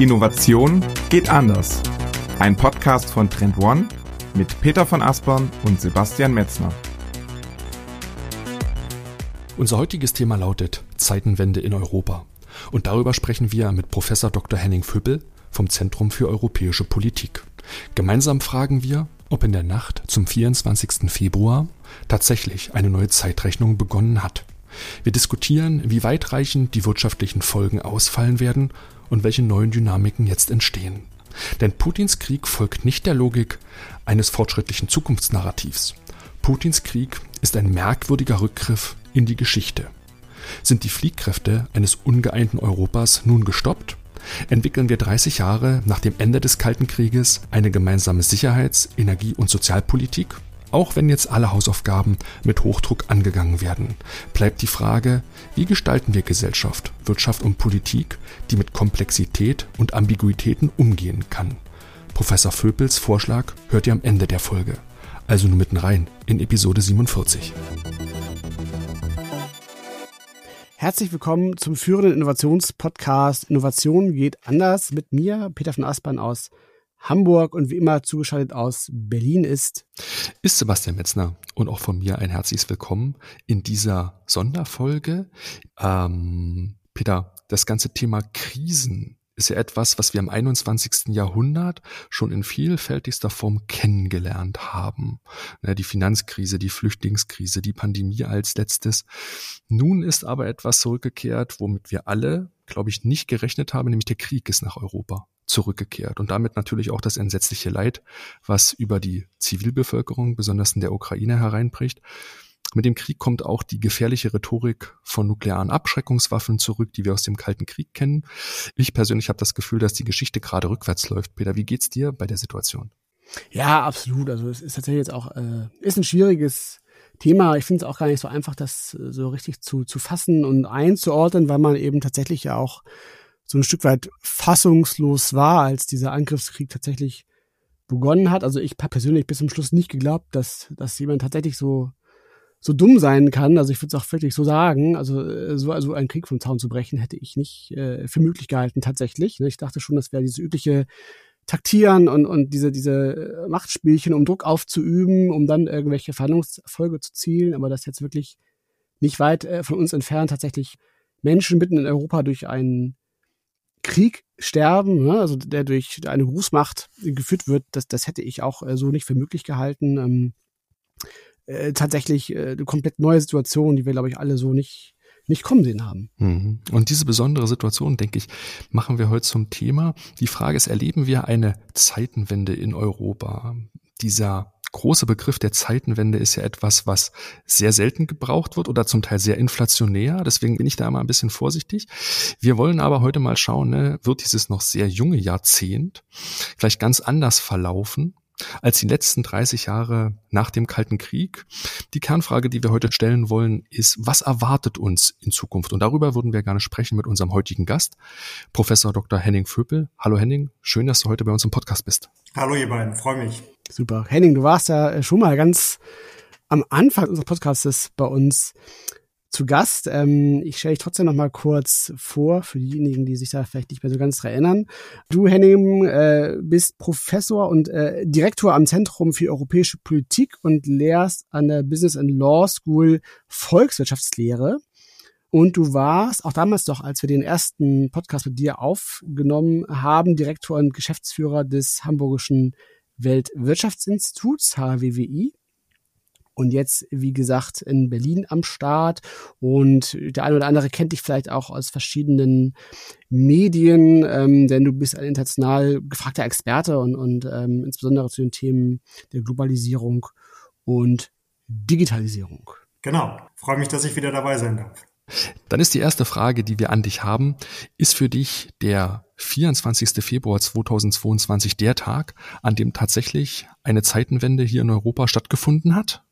Innovation geht anders. Ein Podcast von Trend One mit Peter von Aspern und Sebastian Metzner. Unser heutiges Thema lautet Zeitenwende in Europa. Und darüber sprechen wir mit Professor Dr. Henning Füppel vom Zentrum für europäische Politik. Gemeinsam fragen wir, ob in der Nacht zum 24. Februar tatsächlich eine neue Zeitrechnung begonnen hat. Wir diskutieren, wie weitreichend die wirtschaftlichen Folgen ausfallen werden und welche neuen Dynamiken jetzt entstehen. Denn Putins Krieg folgt nicht der Logik eines fortschrittlichen Zukunftsnarrativs. Putins Krieg ist ein merkwürdiger Rückgriff in die Geschichte. Sind die Fliehkräfte eines ungeeinten Europas nun gestoppt? Entwickeln wir 30 Jahre nach dem Ende des Kalten Krieges eine gemeinsame Sicherheits-, Energie- und Sozialpolitik? Auch wenn jetzt alle Hausaufgaben mit Hochdruck angegangen werden, bleibt die Frage, wie gestalten wir Gesellschaft, Wirtschaft und Politik, die mit Komplexität und Ambiguitäten umgehen kann. Professor Vöpels Vorschlag hört ihr am Ende der Folge, also nur mitten rein in Episode 47. Herzlich willkommen zum führenden Innovationspodcast Innovation geht anders mit mir, Peter von Aspern aus Hamburg und wie immer zugeschaltet aus Berlin ist. Ist Sebastian Metzner und auch von mir ein herzliches Willkommen in dieser Sonderfolge. Ähm, Peter, das ganze Thema Krisen ist ja etwas, was wir im 21. Jahrhundert schon in vielfältigster Form kennengelernt haben. Ne, die Finanzkrise, die Flüchtlingskrise, die Pandemie als letztes. Nun ist aber etwas zurückgekehrt, womit wir alle, glaube ich, nicht gerechnet haben, nämlich der Krieg ist nach Europa zurückgekehrt und damit natürlich auch das entsetzliche Leid, was über die Zivilbevölkerung, besonders in der Ukraine hereinbricht. Mit dem Krieg kommt auch die gefährliche Rhetorik von nuklearen Abschreckungswaffen zurück, die wir aus dem Kalten Krieg kennen. Ich persönlich habe das Gefühl, dass die Geschichte gerade rückwärts läuft. Peter, wie geht's dir bei der Situation? Ja, absolut. Also es ist tatsächlich jetzt auch äh, ist ein schwieriges Thema. Ich finde es auch gar nicht so einfach, das äh, so richtig zu, zu fassen und einzuordnen, weil man eben tatsächlich ja auch so ein Stück weit fassungslos war, als dieser Angriffskrieg tatsächlich begonnen hat. Also ich persönlich bis zum Schluss nicht geglaubt, dass, dass jemand tatsächlich so so dumm sein kann, also ich würde es auch wirklich so sagen, also äh, so also einen Krieg vom Zaun zu brechen, hätte ich nicht äh, für möglich gehalten tatsächlich. Ne? Ich dachte schon, das wäre diese übliche Taktieren und, und diese, diese Machtspielchen, um Druck aufzuüben, um dann irgendwelche Verhandlungserfolge zu zielen, aber das jetzt wirklich nicht weit äh, von uns entfernt tatsächlich Menschen mitten in Europa durch einen Krieg sterben, ne? also der durch eine Grußmacht geführt wird, das, das hätte ich auch äh, so nicht für möglich gehalten. Ähm, äh, tatsächlich äh, eine komplett neue Situation, die wir, glaube ich, alle so nicht nicht kommen sehen haben. Mhm. Und diese besondere Situation, denke ich, machen wir heute zum Thema. Die Frage ist, erleben wir eine Zeitenwende in Europa? Dieser große Begriff der Zeitenwende ist ja etwas, was sehr selten gebraucht wird oder zum Teil sehr inflationär. Deswegen bin ich da mal ein bisschen vorsichtig. Wir wollen aber heute mal schauen, ne, wird dieses noch sehr junge Jahrzehnt vielleicht ganz anders verlaufen? als die letzten 30 Jahre nach dem Kalten Krieg. Die Kernfrage, die wir heute stellen wollen, ist, was erwartet uns in Zukunft? Und darüber würden wir gerne sprechen mit unserem heutigen Gast, Professor Dr. Henning Vöpel. Hallo Henning, schön, dass du heute bei uns im Podcast bist. Hallo ihr beiden, freue mich. Super. Henning, du warst ja äh, schon mal ganz am Anfang unseres Podcasts bei uns zu Gast. Ähm, ich stelle dich trotzdem noch mal kurz vor für diejenigen, die sich da vielleicht nicht mehr so ganz erinnern. Du, Henning, äh, bist Professor und äh, Direktor am Zentrum für europäische Politik und lehrst an der Business and Law School Volkswirtschaftslehre. Und du warst auch damals doch, als wir den ersten Podcast mit dir aufgenommen haben, Direktor und Geschäftsführer des Hamburgischen Weltwirtschaftsinstituts, HWWI. Und jetzt, wie gesagt, in Berlin am Start. Und der eine oder andere kennt dich vielleicht auch aus verschiedenen Medien, ähm, denn du bist ein international gefragter Experte und, und ähm, insbesondere zu den Themen der Globalisierung und Digitalisierung. Genau. Freue mich, dass ich wieder dabei sein darf. Dann ist die erste Frage, die wir an dich haben, ist für dich der 24. Februar 2022 der Tag, an dem tatsächlich eine Zeitenwende hier in Europa stattgefunden hat?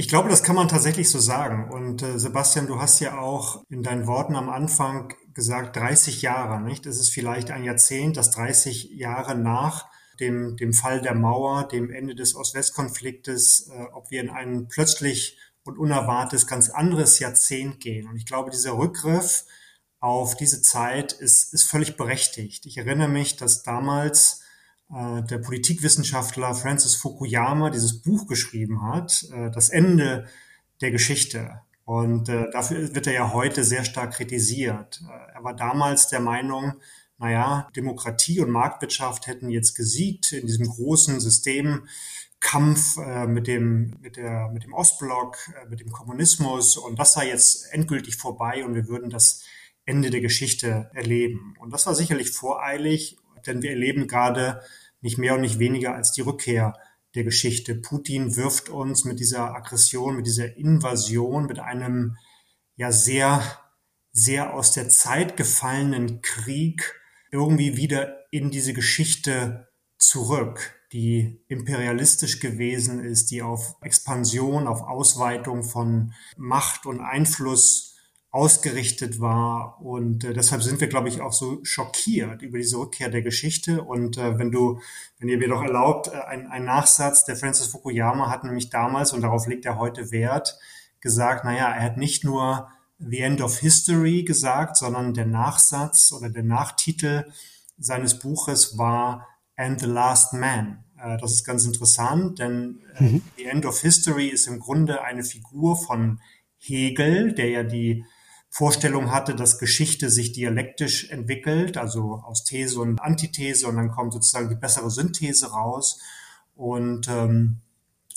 Ich glaube, das kann man tatsächlich so sagen. Und äh, Sebastian, du hast ja auch in deinen Worten am Anfang gesagt, 30 Jahre, nicht? Es ist vielleicht ein Jahrzehnt, das 30 Jahre nach dem, dem Fall der Mauer, dem Ende des Ost-West-Konfliktes, äh, ob wir in einen plötzlich und unerwartetes ganz anderes Jahrzehnt gehen. Und ich glaube, dieser Rückgriff auf diese Zeit ist, ist völlig berechtigt. Ich erinnere mich, dass damals äh, der Politikwissenschaftler Francis Fukuyama dieses Buch geschrieben hat, äh, Das Ende der Geschichte. Und äh, dafür wird er ja heute sehr stark kritisiert. Äh, er war damals der Meinung, naja, Demokratie und Marktwirtschaft hätten jetzt gesiegt in diesem großen Systemkampf äh, mit, dem, mit, der, mit dem Ostblock, äh, mit dem Kommunismus und das sei jetzt endgültig vorbei und wir würden das Ende der Geschichte erleben. Und das war sicherlich voreilig, denn wir erleben gerade nicht mehr und nicht weniger als die Rückkehr der Geschichte. Putin wirft uns mit dieser Aggression, mit dieser Invasion, mit einem ja sehr, sehr aus der Zeit gefallenen Krieg irgendwie wieder in diese Geschichte zurück, die imperialistisch gewesen ist, die auf Expansion, auf Ausweitung von Macht und Einfluss ausgerichtet war. Und äh, deshalb sind wir, glaube ich, auch so schockiert über diese Rückkehr der Geschichte. Und äh, wenn du, wenn ihr mir doch erlaubt, äh, ein, ein Nachsatz, der Francis Fukuyama hat nämlich damals, und darauf legt er heute Wert, gesagt, naja, er hat nicht nur The End of History gesagt, sondern der Nachsatz oder der Nachtitel seines Buches war And the Last Man. Äh, das ist ganz interessant, denn äh, mhm. The End of History ist im Grunde eine Figur von Hegel, der ja die Vorstellung hatte, dass Geschichte sich dialektisch entwickelt, also aus These und Antithese und dann kommt sozusagen die bessere Synthese raus. Und, ähm,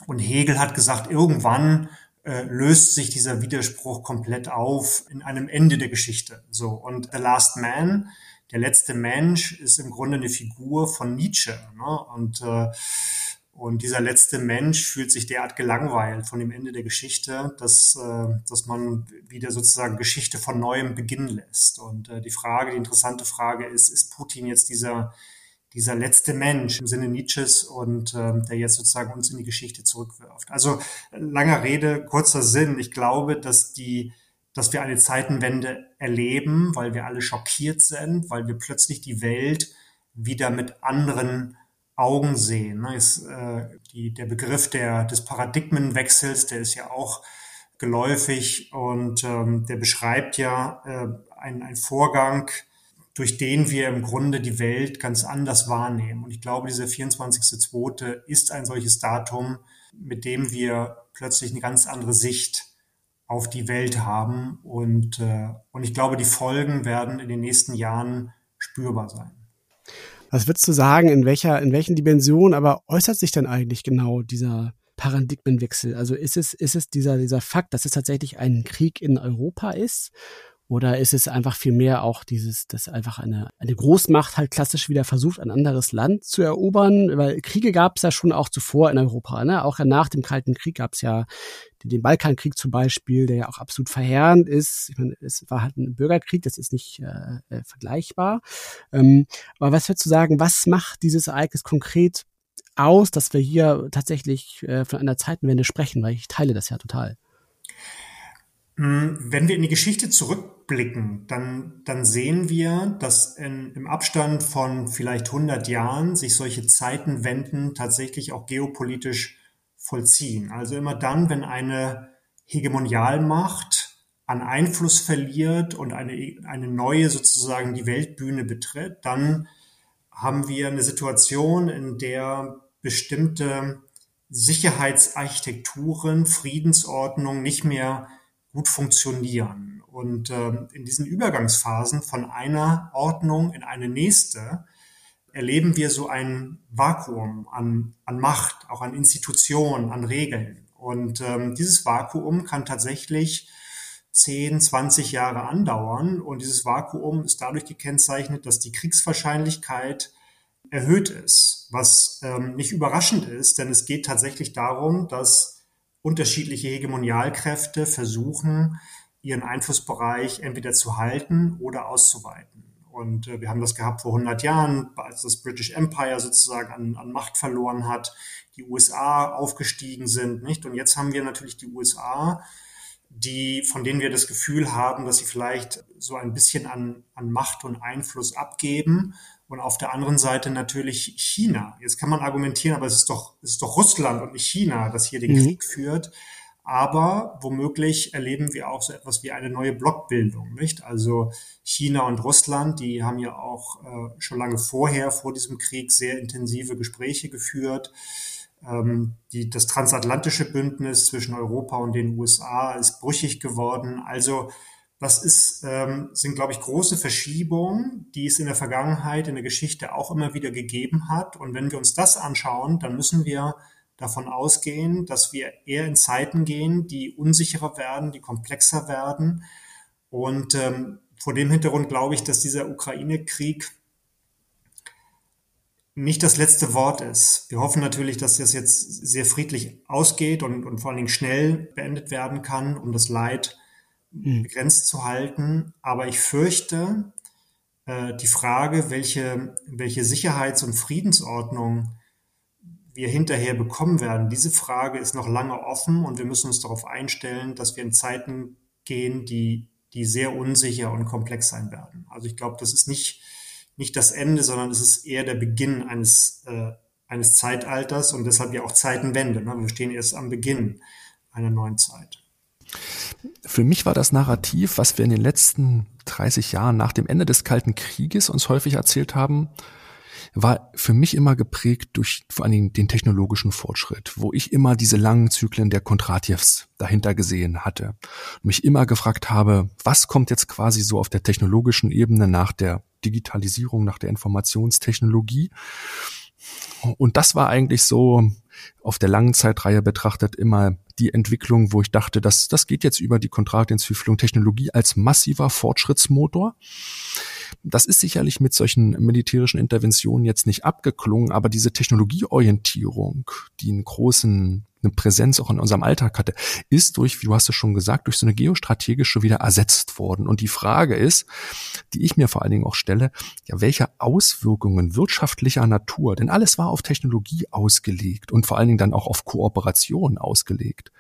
und Hegel hat gesagt, irgendwann äh, löst sich dieser Widerspruch komplett auf in einem Ende der Geschichte. So und The Last Man, der letzte Mensch, ist im Grunde eine Figur von Nietzsche. Ne? Und äh, und dieser letzte Mensch fühlt sich derart gelangweilt von dem Ende der Geschichte, dass, äh, dass man wieder sozusagen Geschichte von neuem beginnen lässt. Und äh, die Frage, die interessante Frage ist, ist Putin jetzt dieser, dieser letzte Mensch im Sinne Nietzsches und äh, der jetzt sozusagen uns in die Geschichte zurückwirft? Also langer Rede, kurzer Sinn. Ich glaube, dass die dass wir eine Zeitenwende erleben, weil wir alle schockiert sind, weil wir plötzlich die Welt wieder mit anderen Augen sehen. Ne? Ist, äh, die, der Begriff der, des Paradigmenwechsels, der ist ja auch geläufig und ähm, der beschreibt ja äh, einen, Vorgang, durch den wir im Grunde die Welt ganz anders wahrnehmen. Und ich glaube, dieser 24.2. ist ein solches Datum, mit dem wir plötzlich eine ganz andere Sicht auf die Welt haben. Und, äh, und ich glaube, die Folgen werden in den nächsten Jahren spürbar sein. Was würdest du sagen, in welcher, in welchen Dimensionen aber äußert sich denn eigentlich genau dieser Paradigmenwechsel? Also ist es, ist es dieser, dieser Fakt, dass es tatsächlich ein Krieg in Europa ist? Oder ist es einfach viel mehr auch dieses, dass einfach eine, eine Großmacht halt klassisch wieder versucht, ein anderes Land zu erobern? Weil Kriege gab es ja schon auch zuvor in Europa. Ne? Auch nach dem Kalten Krieg gab es ja den Balkankrieg zum Beispiel, der ja auch absolut verheerend ist. Ich meine, es war halt ein Bürgerkrieg, das ist nicht äh, äh, vergleichbar. Ähm, aber was würdest du sagen, was macht dieses Ereignis konkret aus, dass wir hier tatsächlich äh, von einer Zeitenwende sprechen? Weil ich teile das ja total. Hm, wenn wir in die Geschichte zurückblicken, dann, dann sehen wir, dass in, im Abstand von vielleicht 100 Jahren sich solche Zeitenwenden tatsächlich auch geopolitisch vollziehen. Also immer dann, wenn eine Hegemonialmacht an Einfluss verliert und eine, eine neue sozusagen die Weltbühne betritt, dann haben wir eine Situation, in der bestimmte Sicherheitsarchitekturen, Friedensordnung nicht mehr gut funktionieren. Und äh, in diesen Übergangsphasen von einer Ordnung in eine nächste erleben wir so ein Vakuum an, an Macht, auch an Institutionen, an Regeln. Und ähm, dieses Vakuum kann tatsächlich 10, 20 Jahre andauern. Und dieses Vakuum ist dadurch gekennzeichnet, dass die Kriegswahrscheinlichkeit erhöht ist, was ähm, nicht überraschend ist, denn es geht tatsächlich darum, dass unterschiedliche Hegemonialkräfte versuchen, ihren Einflussbereich entweder zu halten oder auszuweiten. Und äh, wir haben das gehabt vor 100 Jahren, als das British Empire sozusagen an, an Macht verloren hat, die USA aufgestiegen sind, nicht? Und jetzt haben wir natürlich die USA, die, von denen wir das Gefühl haben, dass sie vielleicht so ein bisschen an, an Macht und Einfluss abgeben und auf der anderen Seite natürlich China. Jetzt kann man argumentieren, aber es ist doch, es ist doch Russland und nicht China, das hier den mhm. Krieg führt. Aber womöglich erleben wir auch so etwas wie eine neue Blockbildung, nicht? Also China und Russland, die haben ja auch äh, schon lange vorher, vor diesem Krieg, sehr intensive Gespräche geführt. Ähm, die, das transatlantische Bündnis zwischen Europa und den USA ist brüchig geworden. Also das ist, ähm, sind, glaube ich, große Verschiebungen, die es in der Vergangenheit, in der Geschichte auch immer wieder gegeben hat. Und wenn wir uns das anschauen, dann müssen wir davon ausgehen, dass wir eher in Zeiten gehen, die unsicherer werden, die komplexer werden. Und ähm, vor dem Hintergrund glaube ich, dass dieser Ukraine-Krieg nicht das letzte Wort ist. Wir hoffen natürlich, dass das jetzt sehr friedlich ausgeht und, und vor allen Dingen schnell beendet werden kann, um das Leid mhm. begrenzt zu halten. Aber ich fürchte, äh, die Frage, welche, welche Sicherheits- und Friedensordnung wir hinterher bekommen werden, diese Frage ist noch lange offen und wir müssen uns darauf einstellen, dass wir in Zeiten gehen, die, die sehr unsicher und komplex sein werden. Also ich glaube, das ist nicht, nicht das Ende, sondern es ist eher der Beginn eines, äh, eines Zeitalters und deshalb ja auch Zeitenwende. Ne? Wir stehen erst am Beginn einer neuen Zeit. Für mich war das Narrativ, was wir in den letzten 30 Jahren nach dem Ende des Kalten Krieges uns häufig erzählt haben, war für mich immer geprägt durch vor allen Dingen den technologischen Fortschritt, wo ich immer diese langen Zyklen der Kontratjews dahinter gesehen hatte und mich immer gefragt habe, was kommt jetzt quasi so auf der technologischen Ebene nach der Digitalisierung, nach der Informationstechnologie? Und das war eigentlich so auf der langen Zeitreihe betrachtet immer die Entwicklung, wo ich dachte, dass das geht jetzt über die Kontraktentwicklung Technologie als massiver Fortschrittsmotor. Das ist sicherlich mit solchen militärischen Interventionen jetzt nicht abgeklungen, aber diese Technologieorientierung, die einen großen eine Präsenz auch in unserem Alltag hatte, ist durch, wie du hast es schon gesagt, durch so eine geostrategische wieder ersetzt worden. Und die Frage ist, die ich mir vor allen Dingen auch stelle, ja, welche Auswirkungen wirtschaftlicher Natur, denn alles war auf Technologie ausgelegt und vor allen Dingen dann auch auf Kooperation ausgelegt.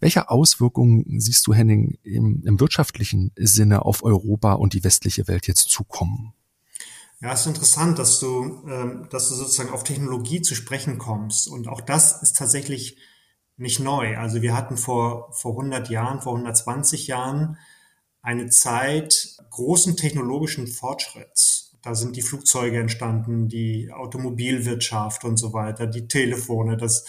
Welche Auswirkungen siehst du, Henning, im, im wirtschaftlichen Sinne auf Europa und die westliche Welt jetzt zukommen? Ja, es ist interessant, dass du, ähm, dass du sozusagen auf Technologie zu sprechen kommst. Und auch das ist tatsächlich nicht neu. Also wir hatten vor, vor 100 Jahren, vor 120 Jahren eine Zeit großen technologischen Fortschritts. Da sind die Flugzeuge entstanden, die Automobilwirtschaft und so weiter, die Telefone, das,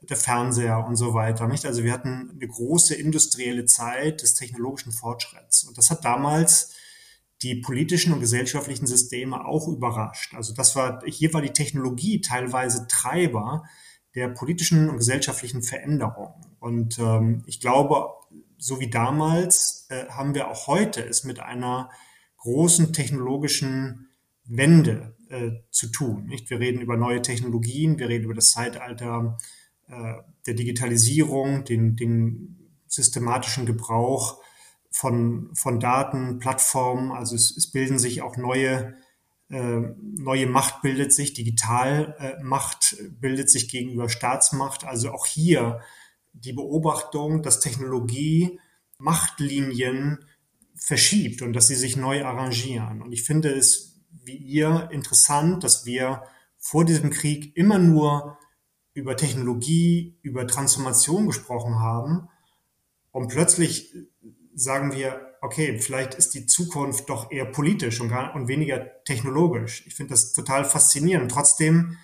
der Fernseher und so weiter. Nicht? Also wir hatten eine große industrielle Zeit des technologischen Fortschritts. Und das hat damals die politischen und gesellschaftlichen Systeme auch überrascht. Also das war, hier war die Technologie teilweise Treiber der politischen und gesellschaftlichen Veränderung. Und ähm, ich glaube, so wie damals äh, haben wir auch heute es mit einer großen technologischen Wende äh, zu tun. Nicht? Wir reden über neue Technologien, wir reden über das Zeitalter äh, der Digitalisierung, den, den systematischen Gebrauch von, von Daten, Plattformen. Also es, es bilden sich auch neue, äh, neue Macht bildet sich, Digitalmacht äh, bildet sich gegenüber Staatsmacht. Also auch hier die Beobachtung, dass Technologie Machtlinien verschiebt und dass sie sich neu arrangieren. Und ich finde es wie ihr interessant, dass wir vor diesem Krieg immer nur über Technologie, über Transformation gesprochen haben und plötzlich sagen wir, okay, vielleicht ist die Zukunft doch eher politisch und, gar, und weniger technologisch. Ich finde das total faszinierend. Trotzdem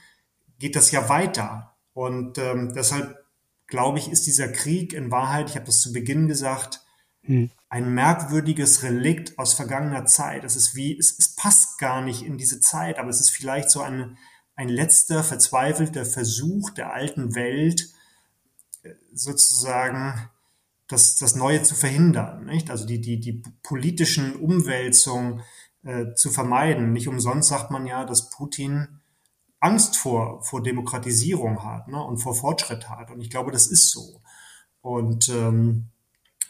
geht das ja weiter. Und ähm, deshalb glaube ich, ist dieser Krieg in Wahrheit, ich habe das zu Beginn gesagt, hm. ein merkwürdiges Relikt aus vergangener Zeit. Es ist wie, es, es passt gar nicht in diese Zeit, aber es ist vielleicht so ein, ein letzter verzweifelter Versuch der alten Welt, äh, sozusagen das, das Neue zu verhindern, nicht? Also die, die, die politischen Umwälzungen äh, zu vermeiden. Nicht umsonst sagt man ja, dass Putin Angst vor, vor Demokratisierung hat ne? und vor Fortschritt hat. Und ich glaube, das ist so. Und ähm,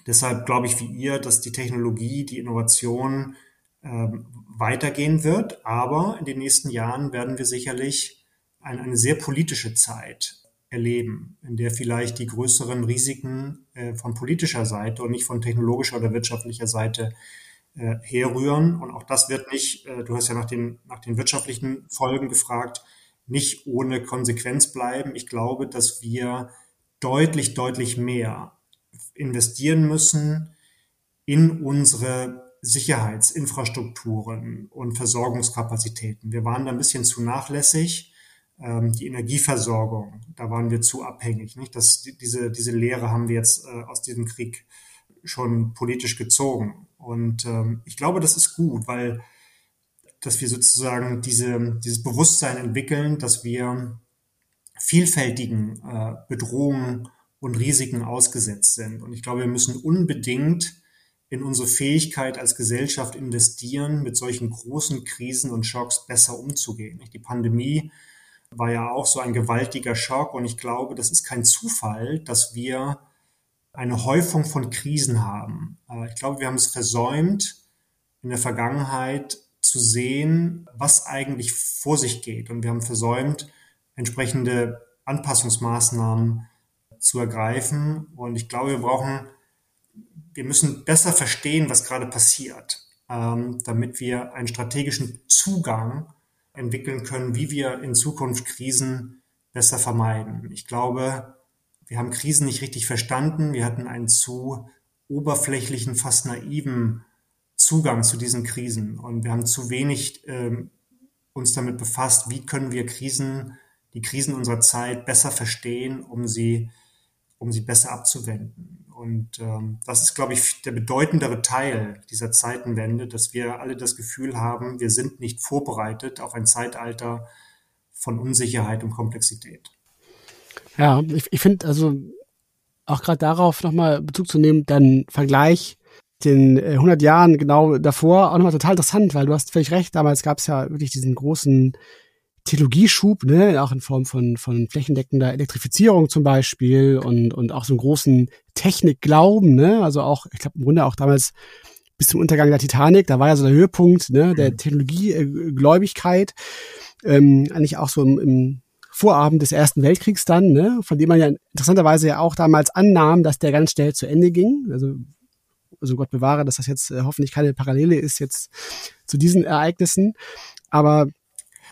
deshalb glaube ich wie ihr, dass die Technologie, die Innovation ähm, weitergehen wird. Aber in den nächsten Jahren werden wir sicherlich ein, eine sehr politische Zeit erleben, in der vielleicht die größeren Risiken äh, von politischer Seite und nicht von technologischer oder wirtschaftlicher Seite äh, herrühren. Und auch das wird nicht, äh, du hast ja nach den, nach den wirtschaftlichen Folgen gefragt, nicht ohne Konsequenz bleiben. Ich glaube, dass wir deutlich, deutlich mehr investieren müssen in unsere Sicherheitsinfrastrukturen und Versorgungskapazitäten. Wir waren da ein bisschen zu nachlässig. Ähm, die Energieversorgung, da waren wir zu abhängig. Nicht? Das, diese, diese Lehre haben wir jetzt äh, aus diesem Krieg schon politisch gezogen. Und ähm, ich glaube, das ist gut, weil dass wir sozusagen diese, dieses Bewusstsein entwickeln, dass wir vielfältigen äh, Bedrohungen und Risiken ausgesetzt sind. Und ich glaube, wir müssen unbedingt in unsere Fähigkeit als Gesellschaft investieren, mit solchen großen Krisen und Schocks besser umzugehen. Die Pandemie war ja auch so ein gewaltiger Schock und ich glaube, das ist kein Zufall, dass wir eine Häufung von Krisen haben. Ich glaube, wir haben es versäumt, in der Vergangenheit zu sehen, was eigentlich vor sich geht. Und wir haben versäumt, entsprechende Anpassungsmaßnahmen zu ergreifen. Und ich glaube, wir brauchen, wir müssen besser verstehen, was gerade passiert, ähm, damit wir einen strategischen Zugang entwickeln können, wie wir in Zukunft Krisen besser vermeiden. Ich glaube, wir haben Krisen nicht richtig verstanden. Wir hatten einen zu oberflächlichen, fast naiven Zugang zu diesen Krisen. Und wir haben zu wenig ähm, uns damit befasst, wie können wir Krisen, die Krisen unserer Zeit besser verstehen, um sie, um sie besser abzuwenden. Und ähm, das ist, glaube ich, der bedeutendere Teil dieser Zeitenwende, dass wir alle das Gefühl haben, wir sind nicht vorbereitet auf ein Zeitalter von Unsicherheit und Komplexität. Ja, ich, ich finde also auch gerade darauf nochmal Bezug zu nehmen, dann Vergleich den äh, 100 Jahren genau davor auch nochmal total interessant, weil du hast völlig recht, damals gab es ja wirklich diesen großen Technologieschub, ne, auch in Form von, von flächendeckender Elektrifizierung zum Beispiel und, und auch so einen großen Technikglauben, ne, also auch, ich glaube im Grunde auch damals bis zum Untergang der Titanic, da war ja so der Höhepunkt, ne, der mhm. Technologiegläubigkeit, ähm, eigentlich auch so im, im Vorabend des Ersten Weltkriegs dann, ne, von dem man ja interessanterweise ja auch damals annahm, dass der ganz schnell zu Ende ging. Also also Gott bewahre, dass das jetzt äh, hoffentlich keine Parallele ist jetzt zu diesen Ereignissen. Aber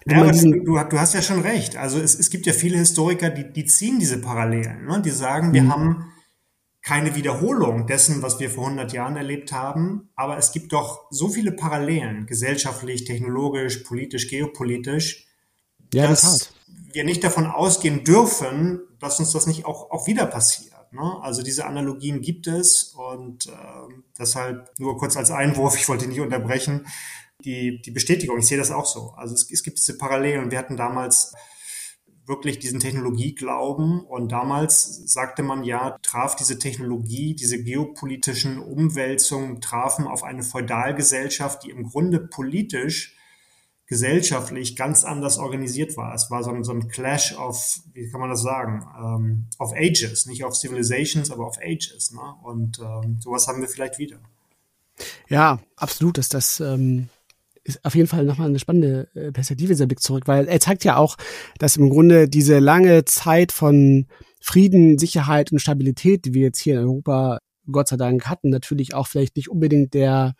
ja, aber du, du, hast ja schon recht. Also es, es gibt ja viele Historiker, die, die ziehen diese Parallelen. Ne? Die sagen, wir mhm. haben keine Wiederholung dessen, was wir vor 100 Jahren erlebt haben, aber es gibt doch so viele Parallelen, gesellschaftlich, technologisch, politisch, geopolitisch, ja, dass das wir nicht davon ausgehen dürfen, dass uns das nicht auch, auch wieder passiert. Ne? Also diese Analogien gibt es und äh, deshalb nur kurz als Einwurf, ich wollte nicht unterbrechen, die, die Bestätigung, ich sehe das auch so. Also es, es gibt diese Parallelen. Wir hatten damals wirklich diesen Technologieglauben und damals sagte man ja, traf diese Technologie, diese geopolitischen Umwälzungen trafen auf eine Feudalgesellschaft, die im Grunde politisch gesellschaftlich ganz anders organisiert war. Es war so ein, so ein Clash of, wie kann man das sagen, ähm, of Ages, nicht of Civilizations, aber of Ages. Ne? Und ähm, sowas haben wir vielleicht wieder. Ja, absolut. Das, das ähm, ist auf jeden Fall nochmal eine spannende äh, Perspektive, dieser Blick zurück, weil er zeigt ja auch, dass im Grunde diese lange Zeit von Frieden, Sicherheit und Stabilität, die wir jetzt hier in Europa Gott sei Dank hatten, natürlich auch vielleicht nicht unbedingt der,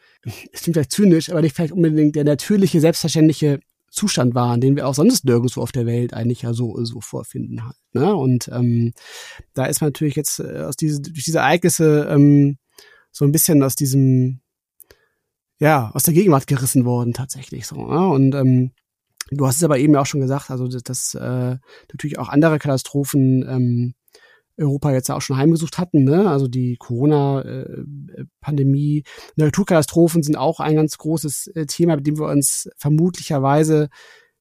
es klingt vielleicht zynisch, aber nicht vielleicht unbedingt der natürliche, selbstverständliche Zustand war, den wir auch sonst nirgendwo auf der Welt eigentlich ja so, so vorfinden halt. Ne? Und ähm, da ist man natürlich jetzt äh, aus diese, durch diese Ereignisse ähm, so ein bisschen aus diesem, ja, aus der Gegenwart gerissen worden tatsächlich so. Ne? Und ähm, du hast es aber eben auch schon gesagt, also dass, dass äh, natürlich auch andere Katastrophen ähm, Europa jetzt auch schon heimgesucht hatten. Ne? Also die Corona-Pandemie, Naturkatastrophen sind auch ein ganz großes äh, Thema, mit dem wir uns vermutlicherweise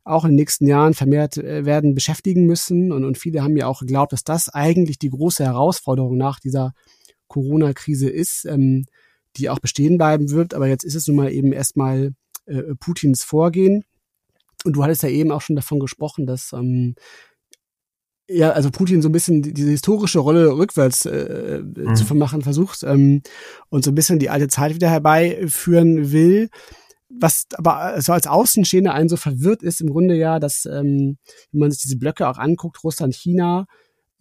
auch in den nächsten Jahren vermehrt äh, werden beschäftigen müssen. Und, und viele haben ja auch geglaubt, dass das eigentlich die große Herausforderung nach dieser Corona-Krise ist, ähm, die auch bestehen bleiben wird. Aber jetzt ist es nun mal eben erstmal äh, Putins Vorgehen. Und du hattest ja eben auch schon davon gesprochen, dass ähm, ja, also Putin so ein bisschen diese historische Rolle rückwärts äh, mhm. zu vermachen versucht ähm, und so ein bisschen die alte Zeit wieder herbeiführen will. Was aber so als Außenstehender einen so verwirrt ist, im Grunde ja, dass, ähm, wenn man sich diese Blöcke auch anguckt, Russland, China,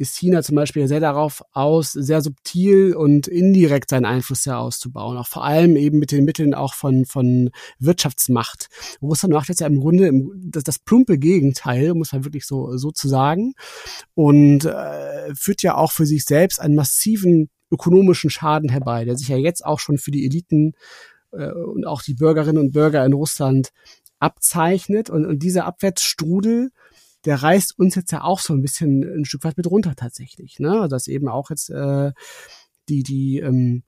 ist China zum Beispiel sehr darauf aus, sehr subtil und indirekt seinen Einfluss ja auszubauen, auch vor allem eben mit den Mitteln auch von, von Wirtschaftsmacht. Russland macht jetzt ja im Grunde das, das plumpe Gegenteil, muss man wirklich so, so zu sagen, und äh, führt ja auch für sich selbst einen massiven ökonomischen Schaden herbei, der sich ja jetzt auch schon für die Eliten äh, und auch die Bürgerinnen und Bürger in Russland abzeichnet. Und, und dieser Abwärtsstrudel, der reißt uns jetzt ja auch so ein bisschen ein Stück weit mit runter tatsächlich. Ne? Also dass eben auch jetzt äh, die, die ähm,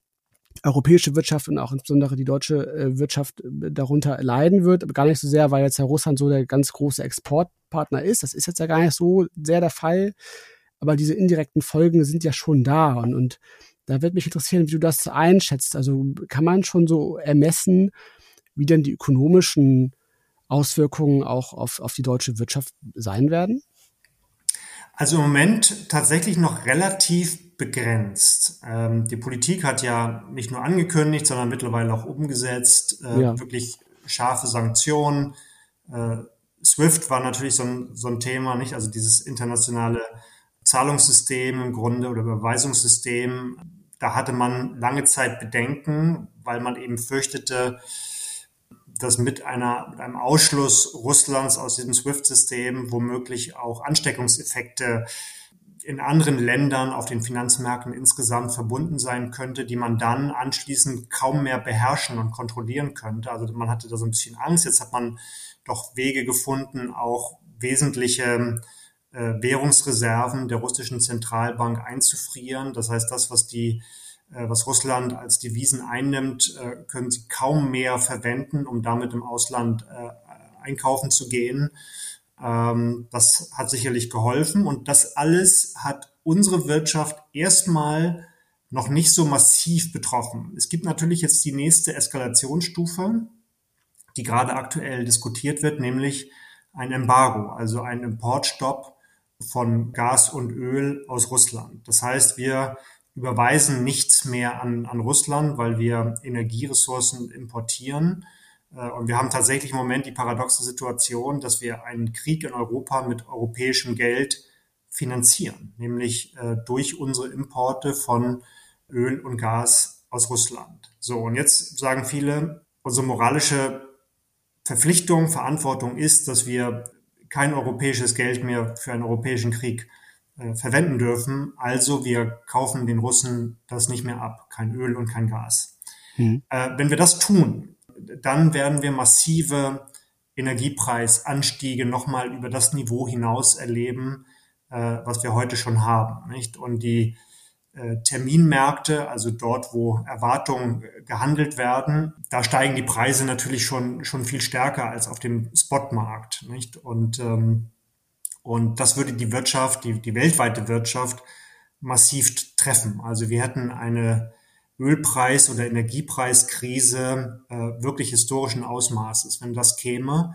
europäische Wirtschaft und auch insbesondere die deutsche äh, Wirtschaft äh, darunter leiden wird. Aber gar nicht so sehr, weil jetzt ja Russland so der ganz große Exportpartner ist. Das ist jetzt ja gar nicht so sehr der Fall. Aber diese indirekten Folgen sind ja schon da. Und, und da wird mich interessieren, wie du das einschätzt. Also kann man schon so ermessen, wie denn die ökonomischen Auswirkungen auch auf, auf die deutsche Wirtschaft sein werden? Also im Moment tatsächlich noch relativ begrenzt. Ähm, die Politik hat ja nicht nur angekündigt, sondern mittlerweile auch umgesetzt, äh, ja. wirklich scharfe Sanktionen. Äh, SWIFT war natürlich so ein, so ein Thema, nicht? Also dieses internationale Zahlungssystem im Grunde oder Überweisungssystem. Da hatte man lange Zeit Bedenken, weil man eben fürchtete, dass mit, einer, mit einem Ausschluss Russlands aus diesem SWIFT-System womöglich auch Ansteckungseffekte in anderen Ländern auf den Finanzmärkten insgesamt verbunden sein könnte, die man dann anschließend kaum mehr beherrschen und kontrollieren könnte. Also man hatte da so ein bisschen Angst. Jetzt hat man doch Wege gefunden, auch wesentliche äh, Währungsreserven der russischen Zentralbank einzufrieren. Das heißt, das, was die was Russland als Devisen einnimmt, äh, können sie kaum mehr verwenden, um damit im Ausland äh, einkaufen zu gehen. Ähm, das hat sicherlich geholfen und das alles hat unsere Wirtschaft erstmal noch nicht so massiv betroffen. Es gibt natürlich jetzt die nächste Eskalationsstufe, die gerade aktuell diskutiert wird, nämlich ein Embargo, also ein Importstopp von Gas und Öl aus Russland. Das heißt, wir überweisen nichts mehr an, an Russland, weil wir Energieressourcen importieren. Äh, und wir haben tatsächlich im Moment die paradoxe Situation, dass wir einen Krieg in Europa mit europäischem Geld finanzieren, nämlich äh, durch unsere Importe von Öl und Gas aus Russland. So, und jetzt sagen viele, unsere moralische Verpflichtung, Verantwortung ist, dass wir kein europäisches Geld mehr für einen europäischen Krieg äh, verwenden dürfen. Also wir kaufen den Russen das nicht mehr ab, kein Öl und kein Gas. Mhm. Äh, wenn wir das tun, dann werden wir massive Energiepreisanstiege nochmal über das Niveau hinaus erleben, äh, was wir heute schon haben. Nicht? Und die äh, Terminmärkte, also dort, wo Erwartungen gehandelt werden, da steigen die Preise natürlich schon, schon viel stärker als auf dem Spotmarkt. Nicht? Und ähm, und das würde die Wirtschaft, die, die weltweite Wirtschaft massiv treffen. Also wir hätten eine Ölpreis- oder Energiepreiskrise äh, wirklich historischen Ausmaßes, wenn das käme.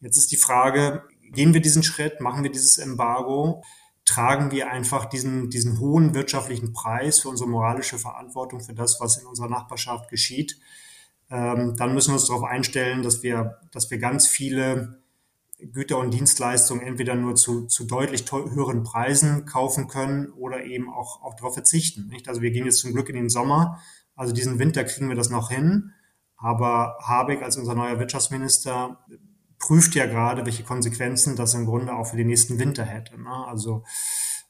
Jetzt ist die Frage, gehen wir diesen Schritt, machen wir dieses Embargo, tragen wir einfach diesen, diesen hohen wirtschaftlichen Preis für unsere moralische Verantwortung für das, was in unserer Nachbarschaft geschieht. Ähm, dann müssen wir uns darauf einstellen, dass wir, dass wir ganz viele Güter und Dienstleistungen entweder nur zu, zu deutlich höheren Preisen kaufen können oder eben auch, auch darauf verzichten. Nicht? Also wir gehen jetzt zum Glück in den Sommer. Also diesen Winter kriegen wir das noch hin. Aber Habeck als unser neuer Wirtschaftsminister prüft ja gerade, welche Konsequenzen das im Grunde auch für den nächsten Winter hätte. Ne? Also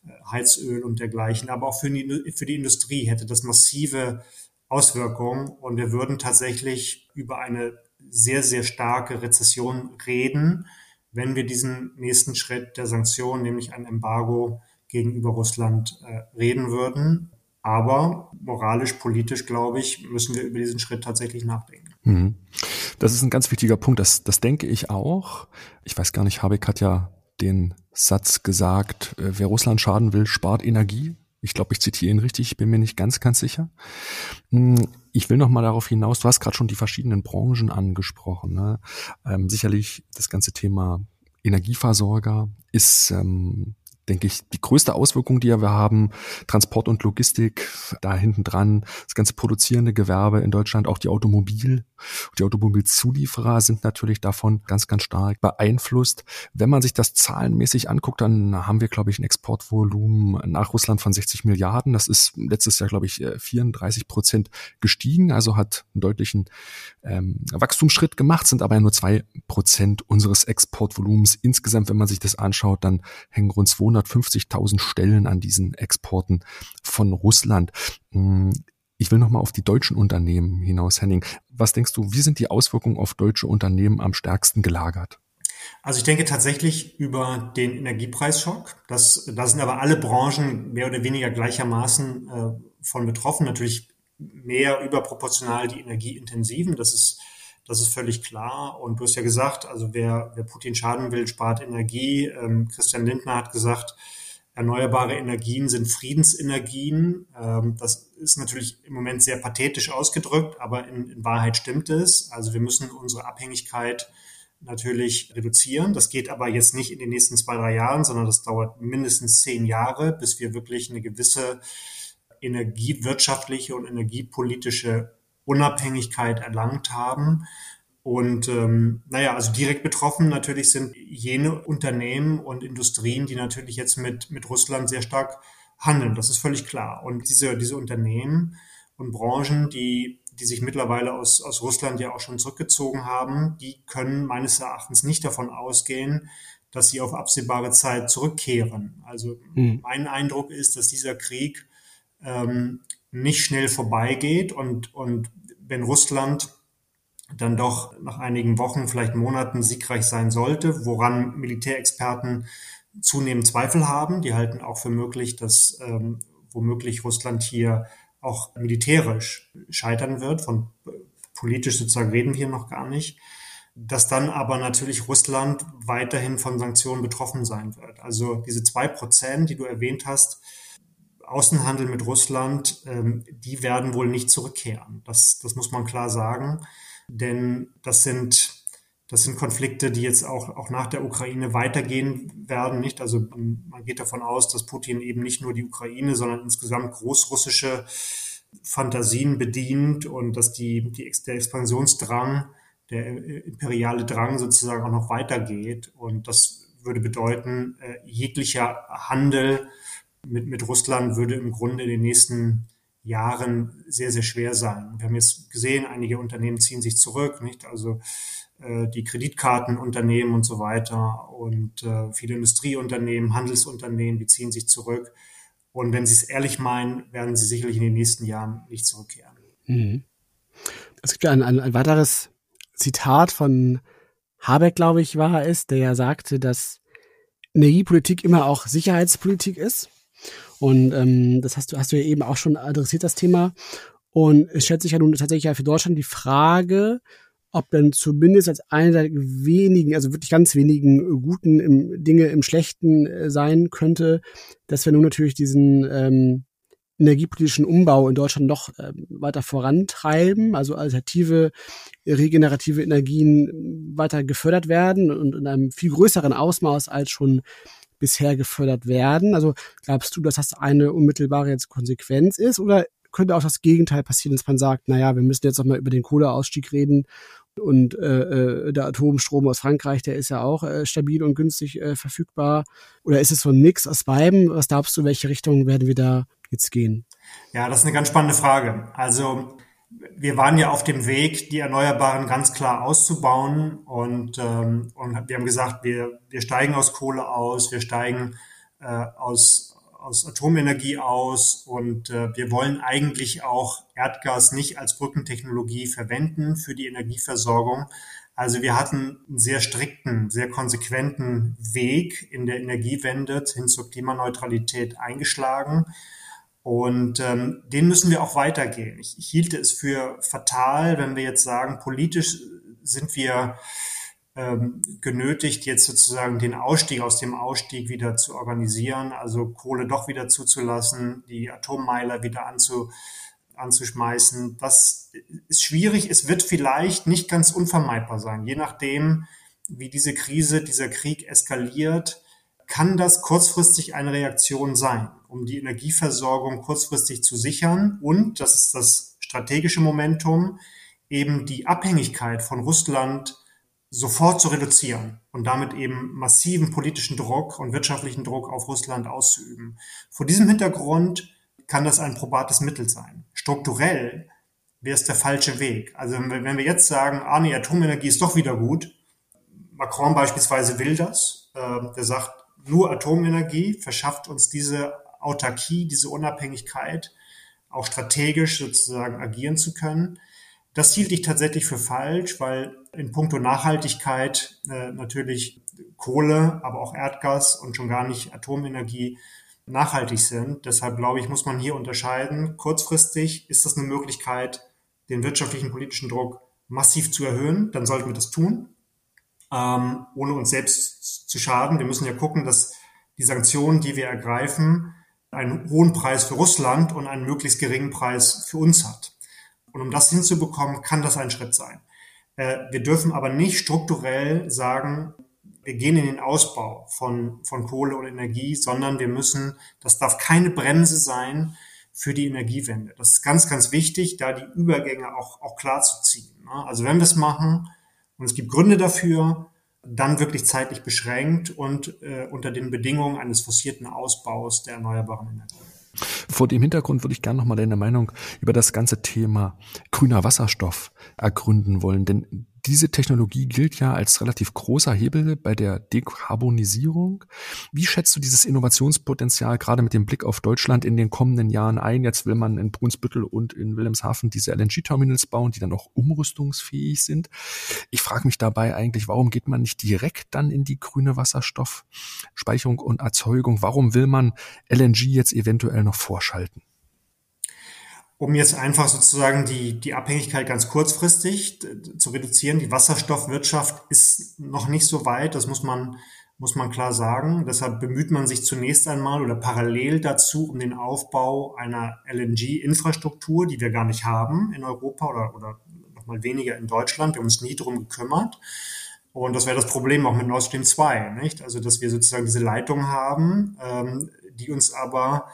äh, Heizöl und dergleichen. Aber auch für die, für die Industrie hätte das massive Auswirkungen. Und wir würden tatsächlich über eine sehr, sehr starke Rezession reden wenn wir diesen nächsten Schritt der Sanktionen, nämlich ein Embargo gegenüber Russland, äh, reden würden. Aber moralisch, politisch, glaube ich, müssen wir über diesen Schritt tatsächlich nachdenken. Mhm. Das ist ein ganz wichtiger Punkt. Das, das denke ich auch. Ich weiß gar nicht, Habeck hat ja den Satz gesagt, äh, wer Russland schaden will, spart Energie. Ich glaube, ich zitiere ihn richtig, ich bin mir nicht ganz, ganz sicher. Ich will noch mal darauf hinaus, du hast gerade schon die verschiedenen Branchen angesprochen. Ne? Ähm, sicherlich das ganze Thema Energieversorger ist ähm, denke ich, die größte Auswirkung, die wir haben, Transport und Logistik, da hinten dran, das ganze produzierende Gewerbe in Deutschland, auch die Automobil, die Automobilzulieferer sind natürlich davon ganz, ganz stark beeinflusst. Wenn man sich das zahlenmäßig anguckt, dann haben wir, glaube ich, ein Exportvolumen nach Russland von 60 Milliarden. Das ist letztes Jahr, glaube ich, 34 Prozent gestiegen, also hat einen deutlichen ähm, Wachstumsschritt gemacht, sind aber nur zwei Prozent unseres Exportvolumens. Insgesamt, wenn man sich das anschaut, dann hängen rund 200 250.000 Stellen an diesen Exporten von Russland. Hm, ich will nochmal auf die deutschen Unternehmen hinaus, Henning. Was denkst du, wie sind die Auswirkungen auf deutsche Unternehmen am stärksten gelagert? Also ich denke tatsächlich über den Energiepreisschock. Das, da sind aber alle Branchen mehr oder weniger gleichermaßen äh, von betroffen. Natürlich mehr überproportional die energieintensiven. Das ist das ist völlig klar. Und du hast ja gesagt, also wer, wer Putin schaden will, spart Energie. Ähm, Christian Lindner hat gesagt, erneuerbare Energien sind Friedensenergien. Ähm, das ist natürlich im Moment sehr pathetisch ausgedrückt, aber in, in Wahrheit stimmt es. Also wir müssen unsere Abhängigkeit natürlich reduzieren. Das geht aber jetzt nicht in den nächsten zwei, drei Jahren, sondern das dauert mindestens zehn Jahre, bis wir wirklich eine gewisse energiewirtschaftliche und energiepolitische Unabhängigkeit erlangt haben. Und ähm, naja, also direkt betroffen natürlich sind jene Unternehmen und Industrien, die natürlich jetzt mit, mit Russland sehr stark handeln. Das ist völlig klar. Und diese, diese Unternehmen und Branchen, die, die sich mittlerweile aus, aus Russland ja auch schon zurückgezogen haben, die können meines Erachtens nicht davon ausgehen, dass sie auf absehbare Zeit zurückkehren. Also mhm. mein Eindruck ist, dass dieser Krieg ähm, nicht schnell vorbeigeht und, und wenn Russland dann doch nach einigen Wochen, vielleicht Monaten siegreich sein sollte, woran Militärexperten zunehmend Zweifel haben. Die halten auch für möglich, dass ähm, womöglich Russland hier auch militärisch scheitern wird. Von politisch sozusagen reden wir noch gar nicht. Dass dann aber natürlich Russland weiterhin von Sanktionen betroffen sein wird. Also diese zwei Prozent, die du erwähnt hast, Außenhandel mit Russland, ähm, die werden wohl nicht zurückkehren. Das, das muss man klar sagen. Denn das sind, das sind Konflikte, die jetzt auch, auch nach der Ukraine weitergehen werden, nicht? Also man geht davon aus, dass Putin eben nicht nur die Ukraine, sondern insgesamt großrussische Fantasien bedient und dass die, die, der Expansionsdrang, der imperiale Drang sozusagen auch noch weitergeht. Und das würde bedeuten, äh, jeglicher Handel mit, mit Russland würde im Grunde in den nächsten Jahren sehr, sehr schwer sein. Wir haben jetzt gesehen, einige Unternehmen ziehen sich zurück, nicht? Also äh, die Kreditkartenunternehmen und so weiter und äh, viele Industrieunternehmen, Handelsunternehmen, die ziehen sich zurück. Und wenn sie es ehrlich meinen, werden sie sicherlich in den nächsten Jahren nicht zurückkehren. Mhm. Es gibt ja ein, ein, ein weiteres Zitat von Habeck, glaube ich, war es, der ja sagte, dass Energiepolitik immer auch Sicherheitspolitik ist. Und ähm, das hast du, hast du ja eben auch schon adressiert, das Thema. Und es stellt sich ja nun tatsächlich ja für Deutschland die Frage, ob dann zumindest als eine der wenigen, also wirklich ganz wenigen guten im, Dinge im Schlechten äh, sein könnte, dass wir nun natürlich diesen ähm, energiepolitischen Umbau in Deutschland noch ähm, weiter vorantreiben, also alternative regenerative Energien weiter gefördert werden und in einem viel größeren Ausmaß als schon bisher gefördert werden? Also glaubst du, dass das eine unmittelbare jetzt Konsequenz ist oder könnte auch das Gegenteil passieren, dass man sagt, naja, wir müssen jetzt noch mal über den Kohleausstieg reden und äh, äh, der Atomstrom aus Frankreich, der ist ja auch äh, stabil und günstig äh, verfügbar. Oder ist es so ein Mix aus beiden? Was glaubst du, welche Richtung werden wir da jetzt gehen? Ja, das ist eine ganz spannende Frage. Also wir waren ja auf dem Weg, die Erneuerbaren ganz klar auszubauen und, ähm, und wir haben gesagt, wir, wir steigen aus Kohle aus, wir steigen äh, aus, aus Atomenergie aus und äh, wir wollen eigentlich auch Erdgas nicht als Brückentechnologie verwenden für die Energieversorgung. Also wir hatten einen sehr strikten, sehr konsequenten Weg in der Energiewende hin zur Klimaneutralität eingeschlagen. Und ähm, den müssen wir auch weitergehen. Ich, ich hielte es für fatal, wenn wir jetzt sagen, politisch sind wir ähm, genötigt, jetzt sozusagen den Ausstieg aus dem Ausstieg wieder zu organisieren, also Kohle doch wieder zuzulassen, die Atommeiler wieder anzu, anzuschmeißen. Das ist schwierig. Es wird vielleicht nicht ganz unvermeidbar sein, je nachdem, wie diese Krise, dieser Krieg eskaliert kann das kurzfristig eine Reaktion sein, um die Energieversorgung kurzfristig zu sichern und, das ist das strategische Momentum, eben die Abhängigkeit von Russland sofort zu reduzieren und damit eben massiven politischen Druck und wirtschaftlichen Druck auf Russland auszuüben. Vor diesem Hintergrund kann das ein probates Mittel sein. Strukturell wäre es der falsche Weg. Also wenn wir jetzt sagen, ah nee, Atomenergie ist doch wieder gut, Macron beispielsweise will das, äh, der sagt, nur Atomenergie verschafft uns diese Autarkie, diese Unabhängigkeit, auch strategisch sozusagen agieren zu können. Das hielt ich tatsächlich für falsch, weil in puncto Nachhaltigkeit äh, natürlich Kohle, aber auch Erdgas und schon gar nicht Atomenergie nachhaltig sind. Deshalb glaube ich, muss man hier unterscheiden. Kurzfristig ist das eine Möglichkeit, den wirtschaftlichen politischen Druck massiv zu erhöhen. Dann sollten wir das tun, ähm, ohne uns selbst zu schaden. Wir müssen ja gucken, dass die Sanktionen, die wir ergreifen, einen hohen Preis für Russland und einen möglichst geringen Preis für uns hat. Und um das hinzubekommen, kann das ein Schritt sein. Äh, wir dürfen aber nicht strukturell sagen, wir gehen in den Ausbau von, von Kohle und Energie, sondern wir müssen, das darf keine Bremse sein für die Energiewende. Das ist ganz, ganz wichtig, da die Übergänge auch, auch klar zu ziehen. Ne? Also wenn wir es machen und es gibt Gründe dafür, dann wirklich zeitlich beschränkt und äh, unter den Bedingungen eines forcierten Ausbaus der erneuerbaren Energie. Vor dem Hintergrund würde ich gerne nochmal deine Meinung über das ganze Thema grüner Wasserstoff ergründen wollen. Denn diese Technologie gilt ja als relativ großer Hebel bei der Dekarbonisierung. Wie schätzt du dieses Innovationspotenzial gerade mit dem Blick auf Deutschland in den kommenden Jahren ein? Jetzt will man in Brunsbüttel und in Wilhelmshaven diese LNG-Terminals bauen, die dann auch umrüstungsfähig sind. Ich frage mich dabei eigentlich, warum geht man nicht direkt dann in die grüne Wasserstoffspeicherung und Erzeugung? Warum will man LNG jetzt eventuell noch vorschalten? Um jetzt einfach sozusagen die, die Abhängigkeit ganz kurzfristig zu reduzieren. Die Wasserstoffwirtschaft ist noch nicht so weit, das muss man, muss man klar sagen. Deshalb bemüht man sich zunächst einmal oder parallel dazu um den Aufbau einer LNG-Infrastruktur, die wir gar nicht haben in Europa oder, oder noch mal weniger in Deutschland. Wir haben uns nie drum gekümmert. Und das wäre das Problem auch mit Nord Stream 2, nicht? Also, dass wir sozusagen diese Leitung haben, ähm, die uns aber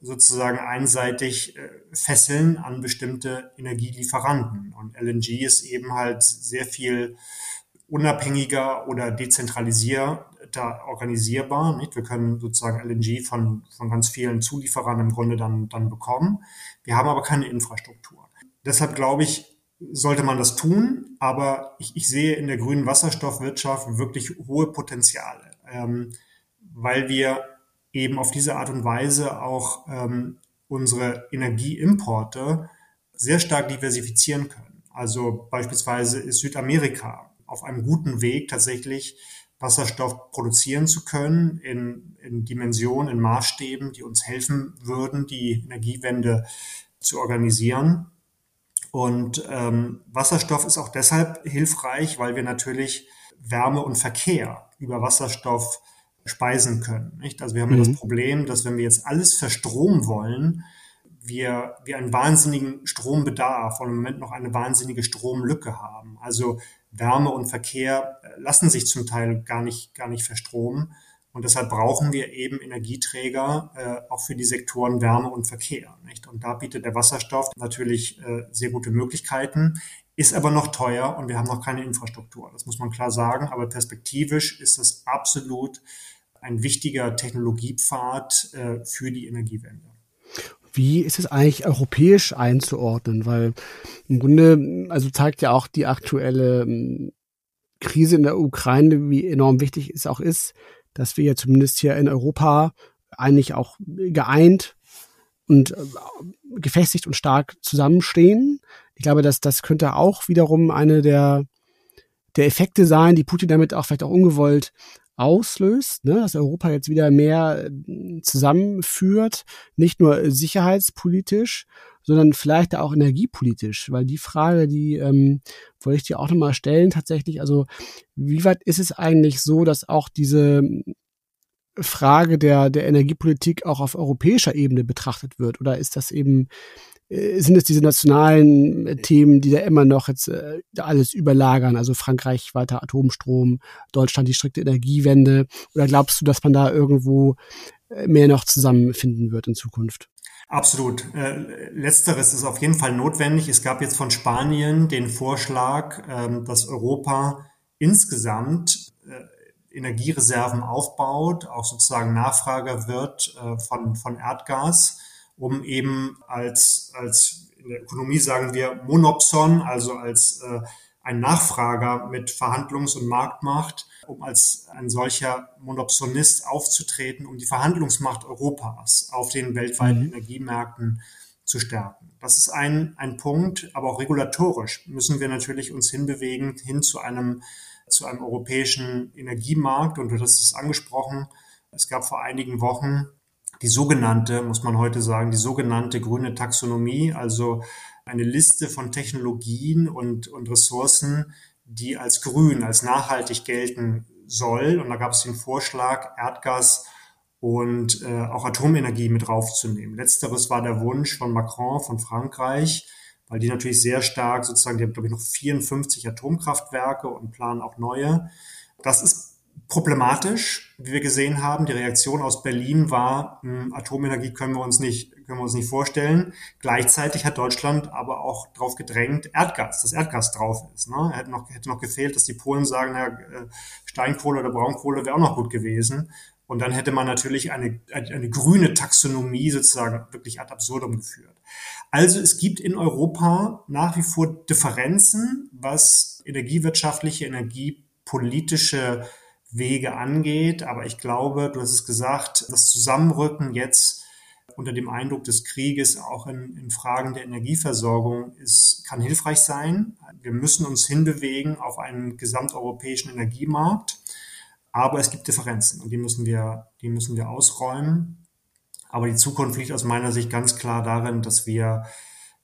sozusagen einseitig äh, fesseln an bestimmte Energielieferanten. Und LNG ist eben halt sehr viel unabhängiger oder dezentralisierter organisierbar. Nicht? Wir können sozusagen LNG von, von ganz vielen Zulieferern im Grunde dann, dann bekommen. Wir haben aber keine Infrastruktur. Deshalb glaube ich, sollte man das tun, aber ich, ich sehe in der grünen Wasserstoffwirtschaft wirklich hohe Potenziale, ähm, weil wir eben auf diese Art und Weise auch ähm, unsere Energieimporte sehr stark diversifizieren können. Also beispielsweise ist Südamerika auf einem guten Weg tatsächlich Wasserstoff produzieren zu können in, in Dimensionen, in Maßstäben, die uns helfen würden, die Energiewende zu organisieren. Und ähm, Wasserstoff ist auch deshalb hilfreich, weil wir natürlich Wärme und Verkehr über Wasserstoff speisen können. Nicht? Also wir haben mhm. das Problem, dass wenn wir jetzt alles verstromen wollen, wir, wir einen wahnsinnigen Strombedarf und im Moment noch eine wahnsinnige Stromlücke haben. Also Wärme und Verkehr äh, lassen sich zum Teil gar nicht, gar nicht verstromen. Und deshalb brauchen wir eben Energieträger äh, auch für die Sektoren Wärme und Verkehr. Nicht? Und da bietet der Wasserstoff natürlich äh, sehr gute Möglichkeiten, ist aber noch teuer und wir haben noch keine Infrastruktur. Das muss man klar sagen. Aber perspektivisch ist es absolut ein wichtiger Technologiepfad äh, für die Energiewende. Wie ist es eigentlich europäisch einzuordnen? Weil im Grunde, also zeigt ja auch die aktuelle ähm, Krise in der Ukraine, wie enorm wichtig es auch ist, dass wir ja zumindest hier in Europa eigentlich auch geeint und äh, gefestigt und stark zusammenstehen. Ich glaube, dass das könnte auch wiederum eine der, der Effekte sein, die Putin damit auch vielleicht auch ungewollt auslöst, ne, dass Europa jetzt wieder mehr äh, zusammenführt, nicht nur sicherheitspolitisch, sondern vielleicht auch energiepolitisch, weil die Frage, die ähm, wollte ich dir auch nochmal stellen, tatsächlich, also wie weit ist es eigentlich so, dass auch diese Frage der, der Energiepolitik auch auf europäischer Ebene betrachtet wird? Oder ist das eben, äh, sind es diese nationalen Themen, die da immer noch jetzt äh, alles überlagern? Also Frankreich weiter Atomstrom, Deutschland die strikte Energiewende. Oder glaubst du, dass man da irgendwo äh, mehr noch zusammenfinden wird in Zukunft? Absolut. Äh, letzteres ist auf jeden Fall notwendig. Es gab jetzt von Spanien den Vorschlag, ähm, dass Europa insgesamt äh, Energiereserven aufbaut, auch sozusagen Nachfrager wird äh, von, von Erdgas, um eben als, als in der Ökonomie sagen wir Monopson, also als äh, ein Nachfrager mit Verhandlungs- und Marktmacht, um als ein solcher Monopsonist aufzutreten, um die Verhandlungsmacht Europas auf den weltweiten mhm. Energiemärkten zu stärken. Das ist ein, ein Punkt, aber auch regulatorisch müssen wir natürlich uns hinbewegen hin zu einem, zu einem europäischen Energiemarkt. Und du hast es angesprochen. Es gab vor einigen Wochen die sogenannte, muss man heute sagen, die sogenannte grüne Taxonomie, also eine Liste von Technologien und, und Ressourcen, die als grün, als nachhaltig gelten soll. Und da gab es den Vorschlag, Erdgas und äh, auch Atomenergie mit draufzunehmen. Letzteres war der Wunsch von Macron, von Frankreich, weil die natürlich sehr stark sozusagen, die haben, glaube ich, noch 54 Atomkraftwerke und planen auch neue. Das ist problematisch, wie wir gesehen haben. Die Reaktion aus Berlin war, hm, Atomenergie können wir uns nicht, können wir uns nicht vorstellen. Gleichzeitig hat Deutschland aber auch darauf gedrängt, Erdgas, dass Erdgas drauf ist. Ne? Hätte, noch, hätte noch gefehlt, dass die Polen sagen, na, äh, Steinkohle oder Braunkohle wäre auch noch gut gewesen. Und dann hätte man natürlich eine, eine, grüne Taxonomie sozusagen wirklich ad absurdum geführt. Also es gibt in Europa nach wie vor Differenzen, was energiewirtschaftliche, energiepolitische Wege angeht. Aber ich glaube, du hast es gesagt, das Zusammenrücken jetzt unter dem Eindruck des Krieges auch in, in Fragen der Energieversorgung ist, kann hilfreich sein. Wir müssen uns hinbewegen auf einen gesamteuropäischen Energiemarkt. Aber es gibt Differenzen und die müssen wir, die müssen wir ausräumen. Aber die Zukunft liegt aus meiner Sicht ganz klar darin, dass wir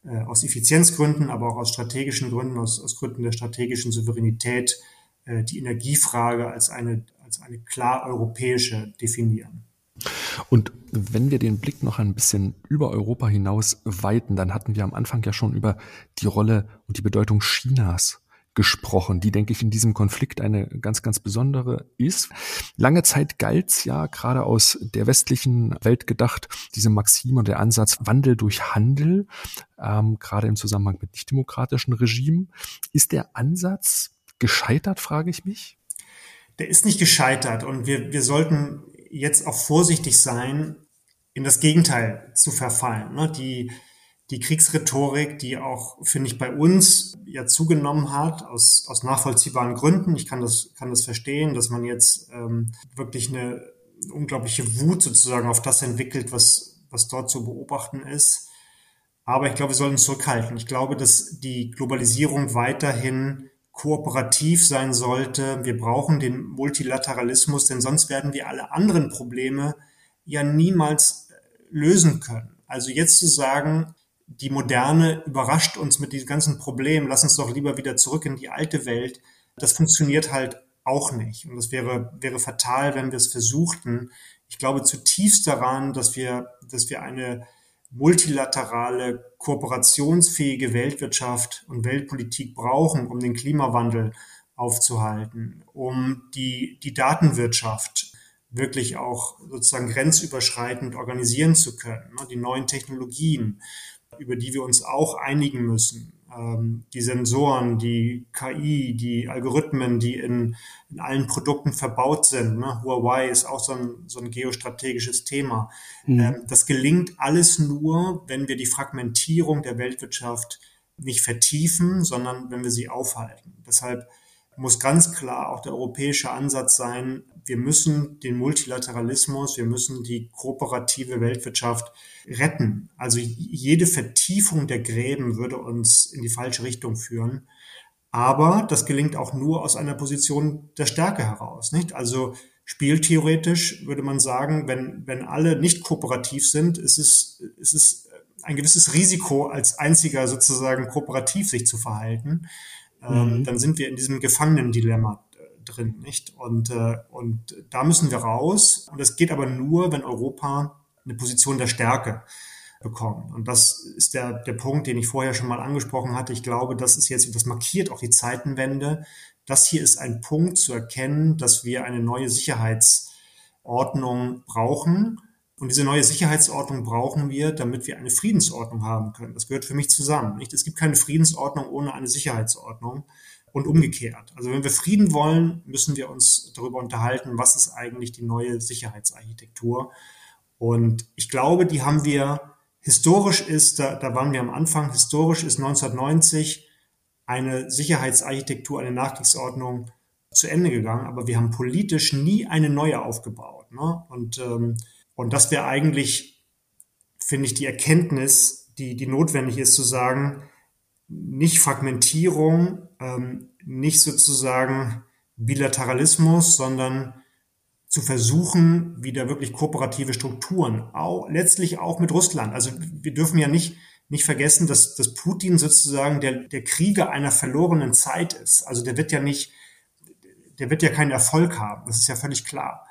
äh, aus Effizienzgründen, aber auch aus strategischen Gründen, aus, aus Gründen der strategischen Souveränität äh, die Energiefrage als eine, als eine klar europäische definieren. Und wenn wir den Blick noch ein bisschen über Europa hinaus weiten, dann hatten wir am Anfang ja schon über die Rolle und die Bedeutung Chinas gesprochen, die, denke ich, in diesem Konflikt eine ganz, ganz besondere ist. Lange Zeit galt ja gerade aus der westlichen Welt gedacht, diese Maxime und der Ansatz Wandel durch Handel, ähm, gerade im Zusammenhang mit nichtdemokratischen Regimen. Ist der Ansatz gescheitert, frage ich mich? Der ist nicht gescheitert und wir, wir sollten jetzt auch vorsichtig sein, in das Gegenteil zu verfallen. Ne? Die, die Kriegsrhetorik, die auch, finde ich, bei uns ja zugenommen hat, aus, aus nachvollziehbaren Gründen. Ich kann das, kann das verstehen, dass man jetzt ähm, wirklich eine unglaubliche Wut sozusagen auf das entwickelt, was, was dort zu beobachten ist. Aber ich glaube, wir sollten zurückhalten. Ich glaube, dass die Globalisierung weiterhin kooperativ sein sollte. Wir brauchen den Multilateralismus, denn sonst werden wir alle anderen Probleme ja niemals äh, lösen können. Also jetzt zu sagen, die Moderne überrascht uns mit diesen ganzen Problemen, lass uns doch lieber wieder zurück in die alte Welt, das funktioniert halt auch nicht. Und das wäre, wäre fatal, wenn wir es versuchten. Ich glaube zutiefst daran, dass wir, dass wir eine multilaterale, kooperationsfähige Weltwirtschaft und Weltpolitik brauchen, um den Klimawandel aufzuhalten, um die, die Datenwirtschaft wirklich auch sozusagen grenzüberschreitend organisieren zu können, ne, die neuen Technologien, über die wir uns auch einigen müssen, ähm, die Sensoren, die KI, die Algorithmen, die in, in allen Produkten verbaut sind. Ne? Huawei ist auch so ein, so ein geostrategisches Thema. Mhm. Ähm, das gelingt alles nur, wenn wir die Fragmentierung der Weltwirtschaft nicht vertiefen, sondern wenn wir sie aufhalten. Deshalb muss ganz klar auch der europäische Ansatz sein, wir müssen den Multilateralismus, wir müssen die kooperative Weltwirtschaft retten. Also jede Vertiefung der Gräben würde uns in die falsche Richtung führen. Aber das gelingt auch nur aus einer Position der Stärke heraus, nicht? Also spieltheoretisch würde man sagen, wenn, wenn alle nicht kooperativ sind, ist es, ist es ein gewisses Risiko, als einziger sozusagen kooperativ sich zu verhalten. Ähm, mhm. dann sind wir in diesem Gefangenendilemma drin, nicht? Und, äh, und da müssen wir raus. Und das geht aber nur, wenn Europa eine Position der Stärke bekommt. Und das ist der, der Punkt, den ich vorher schon mal angesprochen hatte. Ich glaube, das ist jetzt, das markiert auch die Zeitenwende. Das hier ist ein Punkt zu erkennen, dass wir eine neue Sicherheitsordnung brauchen. Und diese neue Sicherheitsordnung brauchen wir, damit wir eine Friedensordnung haben können. Das gehört für mich zusammen. Nicht? Es gibt keine Friedensordnung ohne eine Sicherheitsordnung und umgekehrt. Also wenn wir Frieden wollen, müssen wir uns darüber unterhalten, was ist eigentlich die neue Sicherheitsarchitektur. Und ich glaube, die haben wir historisch ist, da, da waren wir am Anfang, historisch ist 1990 eine Sicherheitsarchitektur, eine Nachkriegsordnung zu Ende gegangen, aber wir haben politisch nie eine neue aufgebaut. Ne? Und, ähm, und das wäre eigentlich, finde ich, die Erkenntnis, die, die notwendig ist, zu sagen, nicht Fragmentierung, ähm, nicht sozusagen Bilateralismus, sondern zu versuchen, wieder wirklich kooperative Strukturen, auch, letztlich auch mit Russland. Also wir dürfen ja nicht, nicht vergessen, dass, dass Putin sozusagen der, der Krieger einer verlorenen Zeit ist. Also der wird ja nicht, der wird ja keinen Erfolg haben. Das ist ja völlig klar.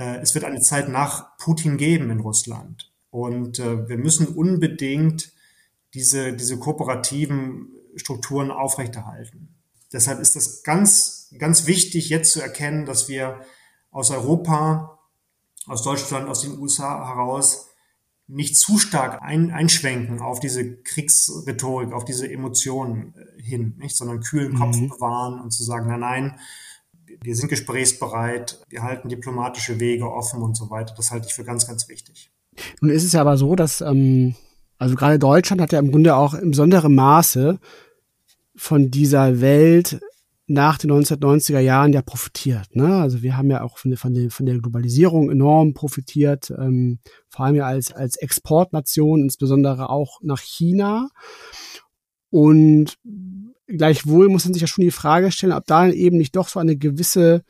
Äh, es wird eine Zeit nach Putin geben in Russland. Und äh, wir müssen unbedingt diese, diese kooperativen Strukturen aufrechterhalten. Deshalb ist das ganz, ganz wichtig, jetzt zu erkennen, dass wir aus Europa, aus Deutschland, aus den USA heraus nicht zu stark ein, einschwenken auf diese Kriegsrhetorik, auf diese Emotionen äh, hin, nicht, sondern kühlen Kopf mhm. bewahren und zu sagen, nein, nein, wir sind gesprächsbereit, wir halten diplomatische Wege offen und so weiter. Das halte ich für ganz, ganz wichtig. Nun ist es ja aber so, dass ähm, also gerade Deutschland hat ja im Grunde auch im besonderen Maße von dieser Welt nach den 1990er Jahren ja profitiert. Ne? Also wir haben ja auch von der, von der, von der Globalisierung enorm profitiert, ähm, vor allem ja als, als Exportnation, insbesondere auch nach China. Und gleichwohl muss man sich ja schon die Frage stellen, ob da eben nicht doch so eine gewisse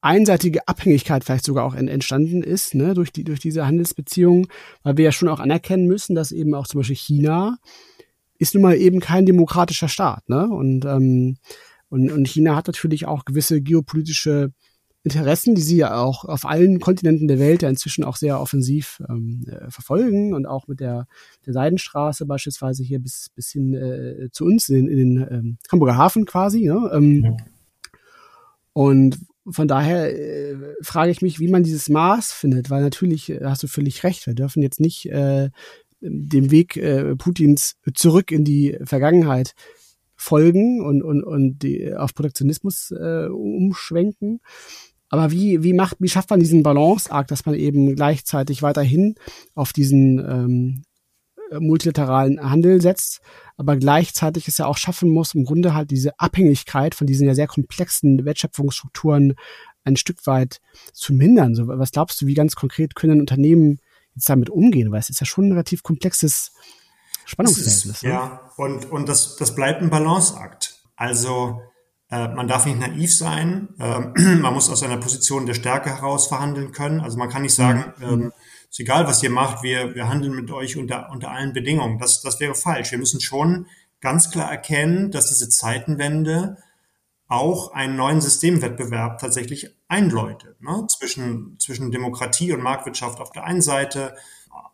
einseitige Abhängigkeit vielleicht sogar auch entstanden ist, ne, durch die, durch diese Handelsbeziehungen, weil wir ja schon auch anerkennen müssen, dass eben auch zum Beispiel China ist nun mal eben kein demokratischer Staat, ne, und, ähm, und, und China hat natürlich auch gewisse geopolitische Interessen, die sie ja auch auf allen Kontinenten der Welt ja inzwischen auch sehr offensiv ähm, äh, verfolgen und auch mit der, der Seidenstraße beispielsweise hier bis, bis hin äh, zu uns in, in den ähm, Hamburger Hafen quasi. Ne? Ähm, ja. Und von daher äh, frage ich mich, wie man dieses Maß findet, weil natürlich äh, hast du völlig recht, wir dürfen jetzt nicht äh, dem Weg äh, Putins zurück in die Vergangenheit folgen und, und, und die auf Protektionismus äh, umschwenken. Aber wie, wie macht, wie schafft man diesen Balanceakt, dass man eben gleichzeitig weiterhin auf diesen ähm, multilateralen Handel setzt, aber gleichzeitig es ja auch schaffen muss, im Grunde halt diese Abhängigkeit von diesen ja sehr komplexen Wertschöpfungsstrukturen ein Stück weit zu mindern. So, was glaubst du, wie ganz konkret können Unternehmen jetzt damit umgehen? Weil es ist ja schon ein relativ komplexes Spannungsverhältnis. Ne? Ja, und, und das, das bleibt ein Balanceakt. Also äh, man darf nicht naiv sein, äh, man muss aus einer Position der Stärke heraus verhandeln können. Also man kann nicht sagen, mhm. ähm, ist egal, was ihr macht, wir, wir handeln mit euch unter, unter allen Bedingungen. Das, das wäre falsch. Wir müssen schon ganz klar erkennen, dass diese Zeitenwende auch einen neuen Systemwettbewerb tatsächlich einläutet. Ne? Zwischen, zwischen Demokratie und Marktwirtschaft auf der einen Seite,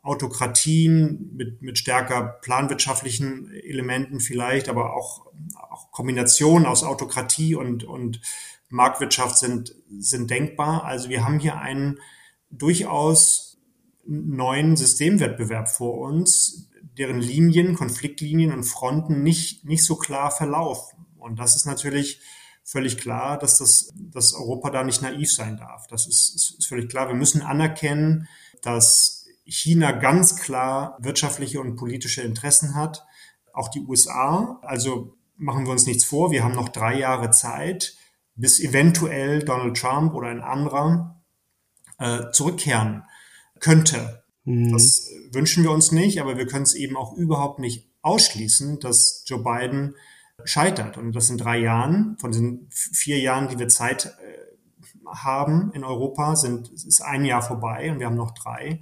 Autokratien mit, mit stärker planwirtschaftlichen Elementen vielleicht, aber auch, auch Kombinationen aus Autokratie und, und Marktwirtschaft sind, sind denkbar. Also wir haben hier einen durchaus neuen Systemwettbewerb vor uns, deren Linien, Konfliktlinien und Fronten nicht, nicht so klar verlaufen. Und das ist natürlich völlig klar, dass das, dass Europa da nicht naiv sein darf. Das ist, ist, ist völlig klar. Wir müssen anerkennen, dass China ganz klar wirtschaftliche und politische Interessen hat. Auch die USA. Also machen wir uns nichts vor. Wir haben noch drei Jahre Zeit, bis eventuell Donald Trump oder ein anderer äh, zurückkehren könnte. Mhm. Das wünschen wir uns nicht, aber wir können es eben auch überhaupt nicht ausschließen, dass Joe Biden scheitert. Und das in drei Jahren, von den vier Jahren, die wir Zeit äh, haben in Europa, sind, ist ein Jahr vorbei und wir haben noch drei.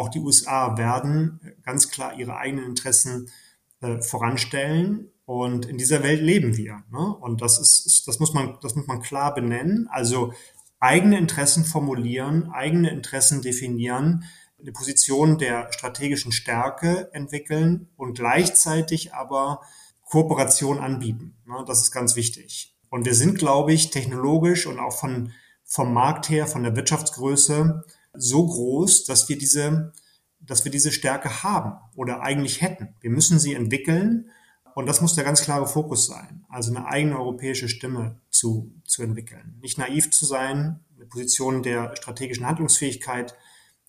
Auch die USA werden ganz klar ihre eigenen Interessen äh, voranstellen. Und in dieser Welt leben wir. Ne? Und das ist, das muss man, das muss man klar benennen. Also eigene Interessen formulieren, eigene Interessen definieren, eine Position der strategischen Stärke entwickeln und gleichzeitig aber Kooperation anbieten. Ne? Das ist ganz wichtig. Und wir sind, glaube ich, technologisch und auch von, vom Markt her, von der Wirtschaftsgröße so groß, dass wir diese, dass wir diese Stärke haben oder eigentlich hätten. Wir müssen sie entwickeln und das muss der ganz klare Fokus sein. Also eine eigene europäische Stimme zu, zu entwickeln. Nicht naiv zu sein, eine Position der strategischen Handlungsfähigkeit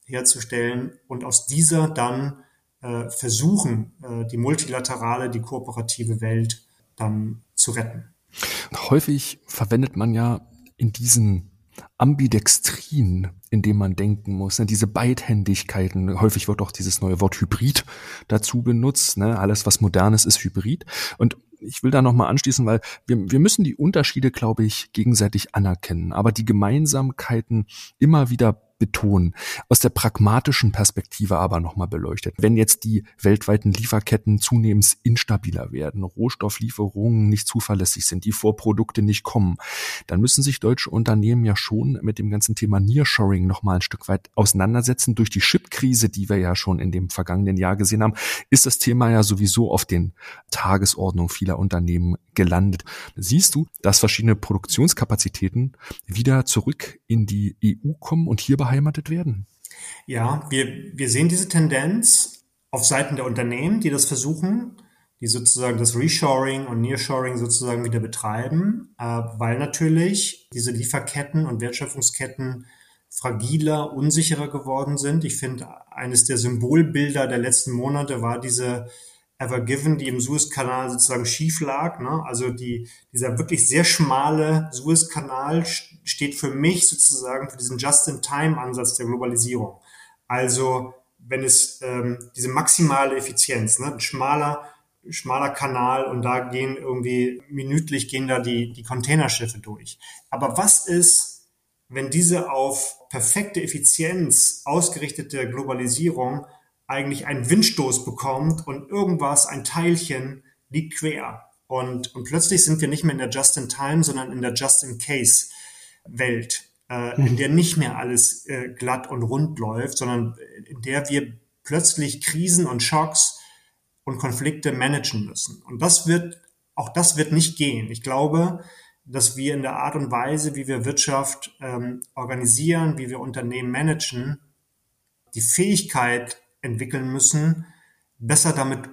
herzustellen und aus dieser dann äh, versuchen, äh, die multilaterale, die kooperative Welt dann zu retten. Häufig verwendet man ja in diesen Ambidextrin, in dem man denken muss, ne? diese Beidhändigkeiten. Häufig wird auch dieses neue Wort Hybrid dazu benutzt. Ne? Alles, was modernes ist, Hybrid. Und ich will da nochmal anschließen, weil wir, wir müssen die Unterschiede, glaube ich, gegenseitig anerkennen, aber die Gemeinsamkeiten immer wieder betonen. Aus der pragmatischen Perspektive aber nochmal beleuchtet. Wenn jetzt die weltweiten Lieferketten zunehmend instabiler werden, Rohstofflieferungen nicht zuverlässig sind, die Vorprodukte nicht kommen, dann müssen sich deutsche Unternehmen ja schon mit dem ganzen Thema Nearshoring nochmal ein Stück weit auseinandersetzen. Durch die Chip-Krise, die wir ja schon in dem vergangenen Jahr gesehen haben, ist das Thema ja sowieso auf den Tagesordnung vieler Unternehmen gelandet. Siehst du, dass verschiedene Produktionskapazitäten wieder zurück in die EU kommen und hier beheimatet werden? Ja, wir, wir sehen diese Tendenz auf Seiten der Unternehmen, die das versuchen, die sozusagen das Reshoring und Nearshoring sozusagen wieder betreiben, äh, weil natürlich diese Lieferketten und Wertschöpfungsketten fragiler, unsicherer geworden sind. Ich finde, eines der Symbolbilder der letzten Monate war diese Ever Given, die im Suezkanal sozusagen schief lag. Ne? Also die, dieser wirklich sehr schmale Suezkanal steht für mich sozusagen für diesen Just-in-Time-Ansatz der Globalisierung. Also wenn es ähm, diese maximale Effizienz, ne? ein schmaler, schmaler Kanal und da gehen irgendwie minütlich gehen da die, die Containerschiffe durch. Aber was ist, wenn diese auf perfekte Effizienz ausgerichtete Globalisierung eigentlich einen Windstoß bekommt und irgendwas, ein Teilchen liegt quer. Und, und plötzlich sind wir nicht mehr in der Just-in-Time, sondern in der Just-in-Case-Welt, äh, in der nicht mehr alles äh, glatt und rund läuft, sondern in der wir plötzlich Krisen und Schocks und Konflikte managen müssen. Und das wird, auch das wird nicht gehen. Ich glaube, dass wir in der Art und Weise, wie wir Wirtschaft ähm, organisieren, wie wir Unternehmen managen, die Fähigkeit entwickeln müssen, besser damit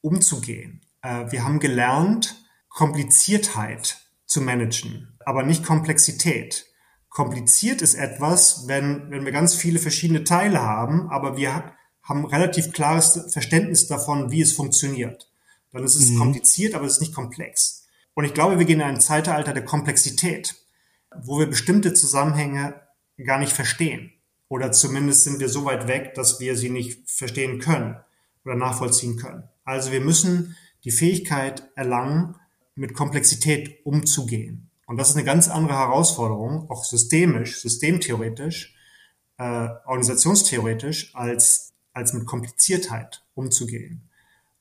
umzugehen. Äh, wir haben gelernt, Kompliziertheit zu managen, aber nicht Komplexität. Kompliziert ist etwas, wenn, wenn wir ganz viele verschiedene Teile haben, aber wir haben relativ klares Verständnis davon, wie es funktioniert. Dann ist es mhm. kompliziert, aber es ist nicht komplex. Und ich glaube, wir gehen in ein Zeitalter der Komplexität, wo wir bestimmte Zusammenhänge gar nicht verstehen. Oder zumindest sind wir so weit weg, dass wir sie nicht verstehen können oder nachvollziehen können. Also wir müssen die Fähigkeit erlangen, mit Komplexität umzugehen. Und das ist eine ganz andere Herausforderung, auch systemisch, systemtheoretisch, äh, organisationstheoretisch, als, als mit Kompliziertheit umzugehen.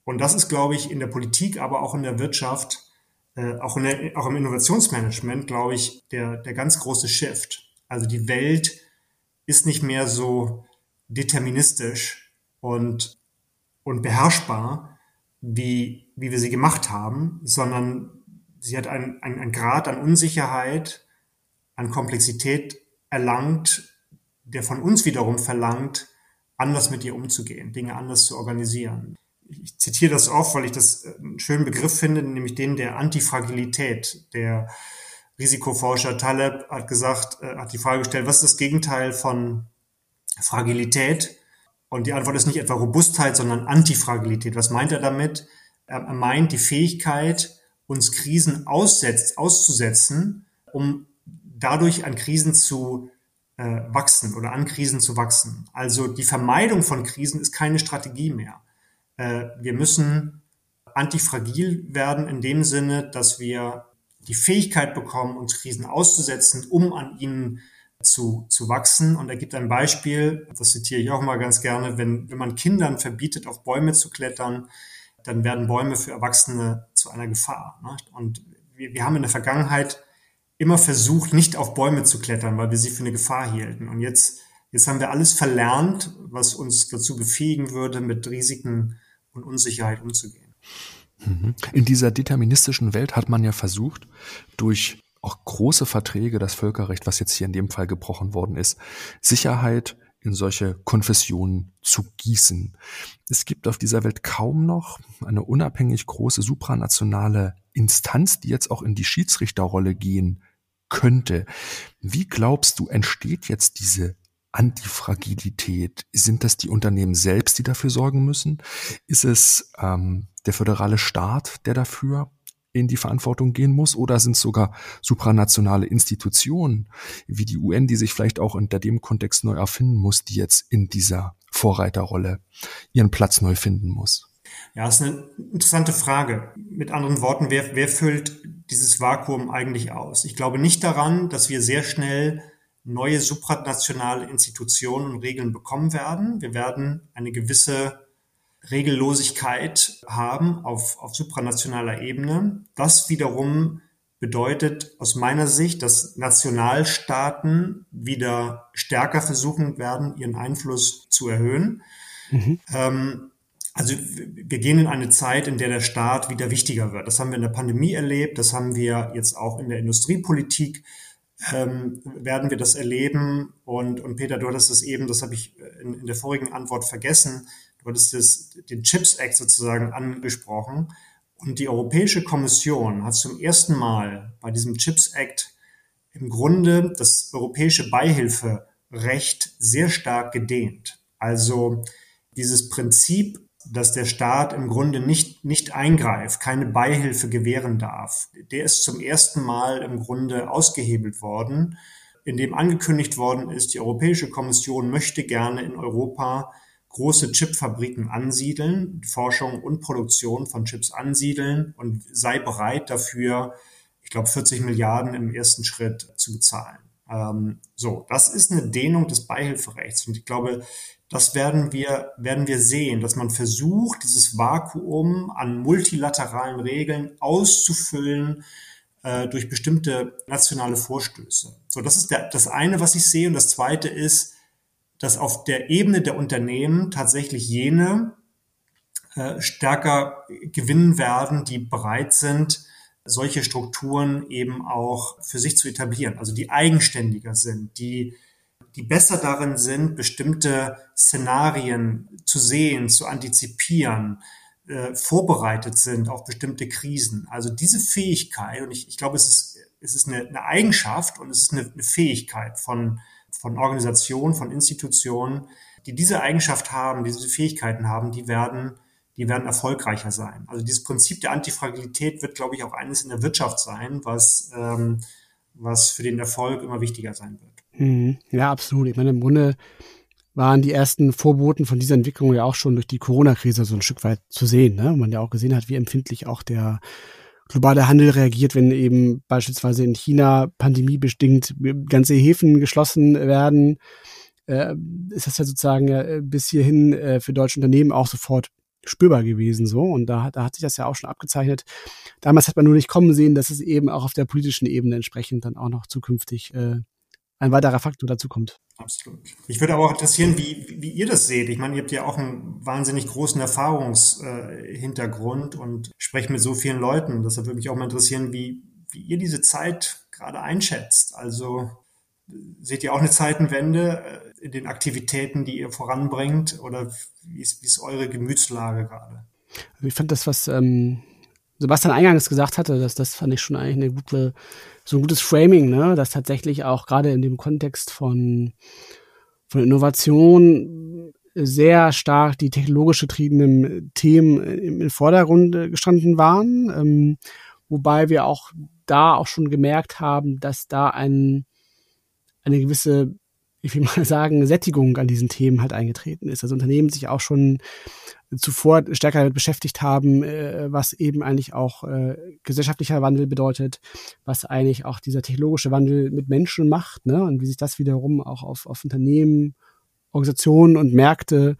Und das ist, glaube ich, in der Politik, aber auch in der Wirtschaft, äh, auch, in der, auch im Innovationsmanagement, glaube ich, der, der ganz große Shift. Also die Welt ist nicht mehr so deterministisch und, und beherrschbar, wie, wie wir sie gemacht haben, sondern sie hat einen, einen, einen Grad an Unsicherheit, an Komplexität erlangt, der von uns wiederum verlangt, anders mit ihr umzugehen, Dinge anders zu organisieren. Ich zitiere das oft, weil ich das einen schönen Begriff finde, nämlich den der Antifragilität, der Risikoforscher Taleb hat gesagt, äh, hat die Frage gestellt, was ist das Gegenteil von Fragilität? Und die Antwort ist nicht etwa Robustheit, sondern Antifragilität. Was meint er damit? Er meint die Fähigkeit, uns Krisen aussetzt, auszusetzen, um dadurch an Krisen zu äh, wachsen oder an Krisen zu wachsen. Also die Vermeidung von Krisen ist keine Strategie mehr. Äh, wir müssen antifragil werden in dem Sinne, dass wir die Fähigkeit bekommen, uns Krisen auszusetzen, um an ihnen zu, zu wachsen. Und er gibt ein Beispiel, das zitiere ich auch mal ganz gerne, wenn, wenn man Kindern verbietet, auf Bäume zu klettern, dann werden Bäume für Erwachsene zu einer Gefahr. Ne? Und wir, wir haben in der Vergangenheit immer versucht, nicht auf Bäume zu klettern, weil wir sie für eine Gefahr hielten. Und jetzt, jetzt haben wir alles verlernt, was uns dazu befähigen würde, mit Risiken und Unsicherheit umzugehen. Mhm. In dieser deterministischen Welt hat man ja versucht, durch auch große Verträge, das Völkerrecht, was jetzt hier in dem Fall gebrochen worden ist, Sicherheit in solche Konfessionen zu gießen. Es gibt auf dieser Welt kaum noch eine unabhängig große supranationale Instanz, die jetzt auch in die Schiedsrichterrolle gehen könnte. Wie glaubst du, entsteht jetzt diese Antifragilität? Sind das die Unternehmen selbst, die dafür sorgen müssen? Ist es ähm, der föderale Staat, der dafür in die Verantwortung gehen muss? Oder sind es sogar supranationale Institutionen wie die UN, die sich vielleicht auch unter dem Kontext neu erfinden muss, die jetzt in dieser Vorreiterrolle ihren Platz neu finden muss? Ja, das ist eine interessante Frage. Mit anderen Worten, wer, wer füllt dieses Vakuum eigentlich aus? Ich glaube nicht daran, dass wir sehr schnell neue supranationale Institutionen und Regeln bekommen werden. Wir werden eine gewisse Regellosigkeit haben auf, auf supranationaler Ebene. Das wiederum bedeutet aus meiner Sicht, dass Nationalstaaten wieder stärker versuchen werden, ihren Einfluss zu erhöhen. Mhm. Ähm, also wir gehen in eine Zeit, in der der Staat wieder wichtiger wird. Das haben wir in der Pandemie erlebt, das haben wir jetzt auch in der Industriepolitik, ähm, werden wir das erleben. Und, und Peter, du hattest das eben, das habe ich in, in der vorigen Antwort vergessen, du hattest das, den Chips Act sozusagen angesprochen. Und die Europäische Kommission hat zum ersten Mal bei diesem Chips Act im Grunde das europäische Beihilferecht sehr stark gedehnt. Also dieses Prinzip dass der Staat im Grunde nicht, nicht eingreift, keine Beihilfe gewähren darf. Der ist zum ersten Mal im Grunde ausgehebelt worden, indem angekündigt worden ist, die Europäische Kommission möchte gerne in Europa große Chipfabriken ansiedeln, Forschung und Produktion von Chips ansiedeln und sei bereit dafür, ich glaube, 40 Milliarden im ersten Schritt zu bezahlen. Ähm, so, das ist eine Dehnung des Beihilferechts. Und ich glaube, das werden wir, werden wir sehen, dass man versucht, dieses Vakuum an multilateralen Regeln auszufüllen äh, durch bestimmte nationale Vorstöße. So, das ist der, das eine, was ich sehe. Und das zweite ist, dass auf der Ebene der Unternehmen tatsächlich jene äh, stärker gewinnen werden, die bereit sind, solche Strukturen eben auch für sich zu etablieren, also die eigenständiger sind, die die besser darin sind, bestimmte Szenarien zu sehen, zu antizipieren, äh, vorbereitet sind auf bestimmte Krisen. Also diese Fähigkeit, und ich, ich glaube, es ist, es ist eine, eine Eigenschaft und es ist eine, eine Fähigkeit von, von Organisationen, von Institutionen, die diese Eigenschaft haben, diese Fähigkeiten haben, die werden, die werden erfolgreicher sein. Also dieses Prinzip der Antifragilität wird, glaube ich, auch eines in der Wirtschaft sein, was, ähm, was für den Erfolg immer wichtiger sein wird. Mhm. Ja, absolut. Ich meine, im Grunde waren die ersten Vorboten von dieser Entwicklung ja auch schon durch die Corona-Krise so ein Stück weit zu sehen. Ne? Man ja auch gesehen hat, wie empfindlich auch der globale Handel reagiert, wenn eben beispielsweise in China pandemiebedingt ganze Häfen geschlossen werden. Äh, ist das ja sozusagen äh, bis hierhin äh, für deutsche Unternehmen auch sofort spürbar gewesen so und da, da hat sich das ja auch schon abgezeichnet. Damals hat man nur nicht kommen sehen, dass es eben auch auf der politischen Ebene entsprechend dann auch noch zukünftig äh, ein weiterer Faktor dazu kommt. Absolut. Ich würde aber auch interessieren, wie, wie ihr das seht. Ich meine, ihr habt ja auch einen wahnsinnig großen Erfahrungshintergrund äh, und sprecht mit so vielen Leuten. Deshalb würde mich auch mal interessieren, wie, wie ihr diese Zeit gerade einschätzt. Also seht ihr auch eine Zeitenwende äh, in den Aktivitäten, die ihr voranbringt? Oder wie ist, wie ist eure Gemütslage gerade? Also ich fand das, was ähm, Sebastian eingangs gesagt hatte, dass das fand ich schon eigentlich eine gute, so ein gutes Framing, ne, dass tatsächlich auch gerade in dem Kontext von, von Innovation sehr stark die technologisch getriebenen Themen im Vordergrund gestanden waren, ähm, wobei wir auch da auch schon gemerkt haben, dass da ein, eine gewisse ich will mal sagen, Sättigung an diesen Themen halt eingetreten ist. Also Unternehmen sich auch schon zuvor stärker damit beschäftigt haben, äh, was eben eigentlich auch äh, gesellschaftlicher Wandel bedeutet, was eigentlich auch dieser technologische Wandel mit Menschen macht, ne? Und wie sich das wiederum auch auf, auf Unternehmen, Organisationen und Märkte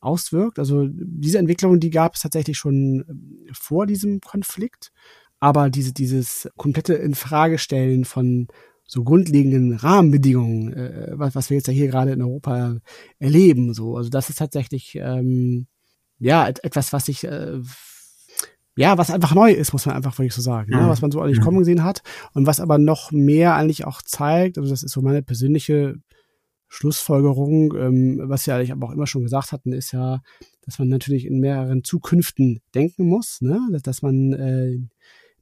auswirkt. Also diese Entwicklung, die gab es tatsächlich schon ähm, vor diesem Konflikt. Aber diese, dieses komplette Infragestellen von so grundlegenden Rahmenbedingungen, äh, was, was wir jetzt ja hier gerade in Europa erleben, so, also das ist tatsächlich ähm, ja etwas, was ich äh, ja, was einfach neu ist, muss man einfach wirklich so sagen, ne? was man so eigentlich kommen gesehen hat und was aber noch mehr eigentlich auch zeigt, also das ist so meine persönliche Schlussfolgerung, ähm, was wir eigentlich aber auch immer schon gesagt hatten, ist ja, dass man natürlich in mehreren Zukünften denken muss, ne? dass, dass man äh,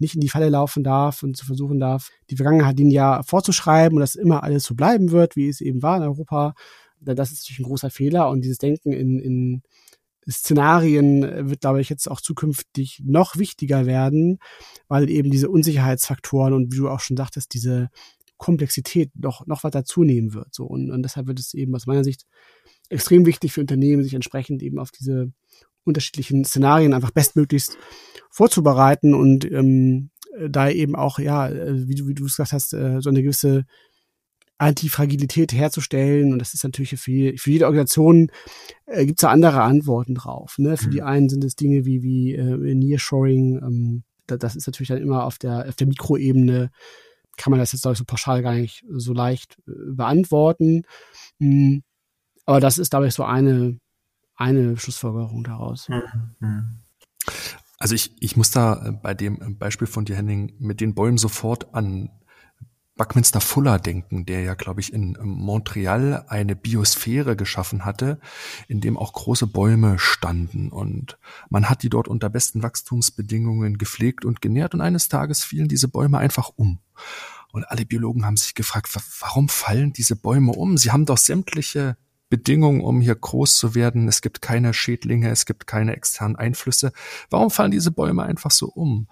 nicht in die Falle laufen darf und zu versuchen darf, die Vergangenheit ihnen ja vorzuschreiben und dass immer alles so bleiben wird, wie es eben war in Europa. Das ist natürlich ein großer Fehler und dieses Denken in, in Szenarien wird, glaube ich, jetzt auch zukünftig noch wichtiger werden, weil eben diese Unsicherheitsfaktoren und wie du auch schon sagtest, diese Komplexität noch, noch weiter zunehmen wird. So. Und, und deshalb wird es eben aus meiner Sicht extrem wichtig für Unternehmen, sich entsprechend eben auf diese unterschiedlichen Szenarien einfach bestmöglichst vorzubereiten und ähm, da eben auch, ja, äh, wie du, wie du gesagt hast, äh, so eine gewisse Antifragilität herzustellen. Und das ist natürlich für, für jede Organisation äh, gibt es da andere Antworten drauf. Ne? Für mhm. die einen sind es Dinge wie, wie äh, Nearshoring. Ähm, das ist natürlich dann immer auf der, auf der Mikroebene kann man das jetzt, glaube ich, so pauschal gar nicht so leicht äh, beantworten. Mhm. Aber das ist, glaube ich, so eine, eine Schlussfolgerung daraus. Mhm. Also ich, ich muss da äh, bei dem Beispiel von dir, Henning, mit den Bäumen sofort an Buckminster Fuller denken, der ja, glaube ich, in Montreal eine Biosphäre geschaffen hatte, in dem auch große Bäume standen. Und man hat die dort unter besten Wachstumsbedingungen gepflegt und genährt. Und eines Tages fielen diese Bäume einfach um. Und alle Biologen haben sich gefragt, warum fallen diese Bäume um? Sie haben doch sämtliche Bedingungen, um hier groß zu werden. Es gibt keine Schädlinge, es gibt keine externen Einflüsse. Warum fallen diese Bäume einfach so um?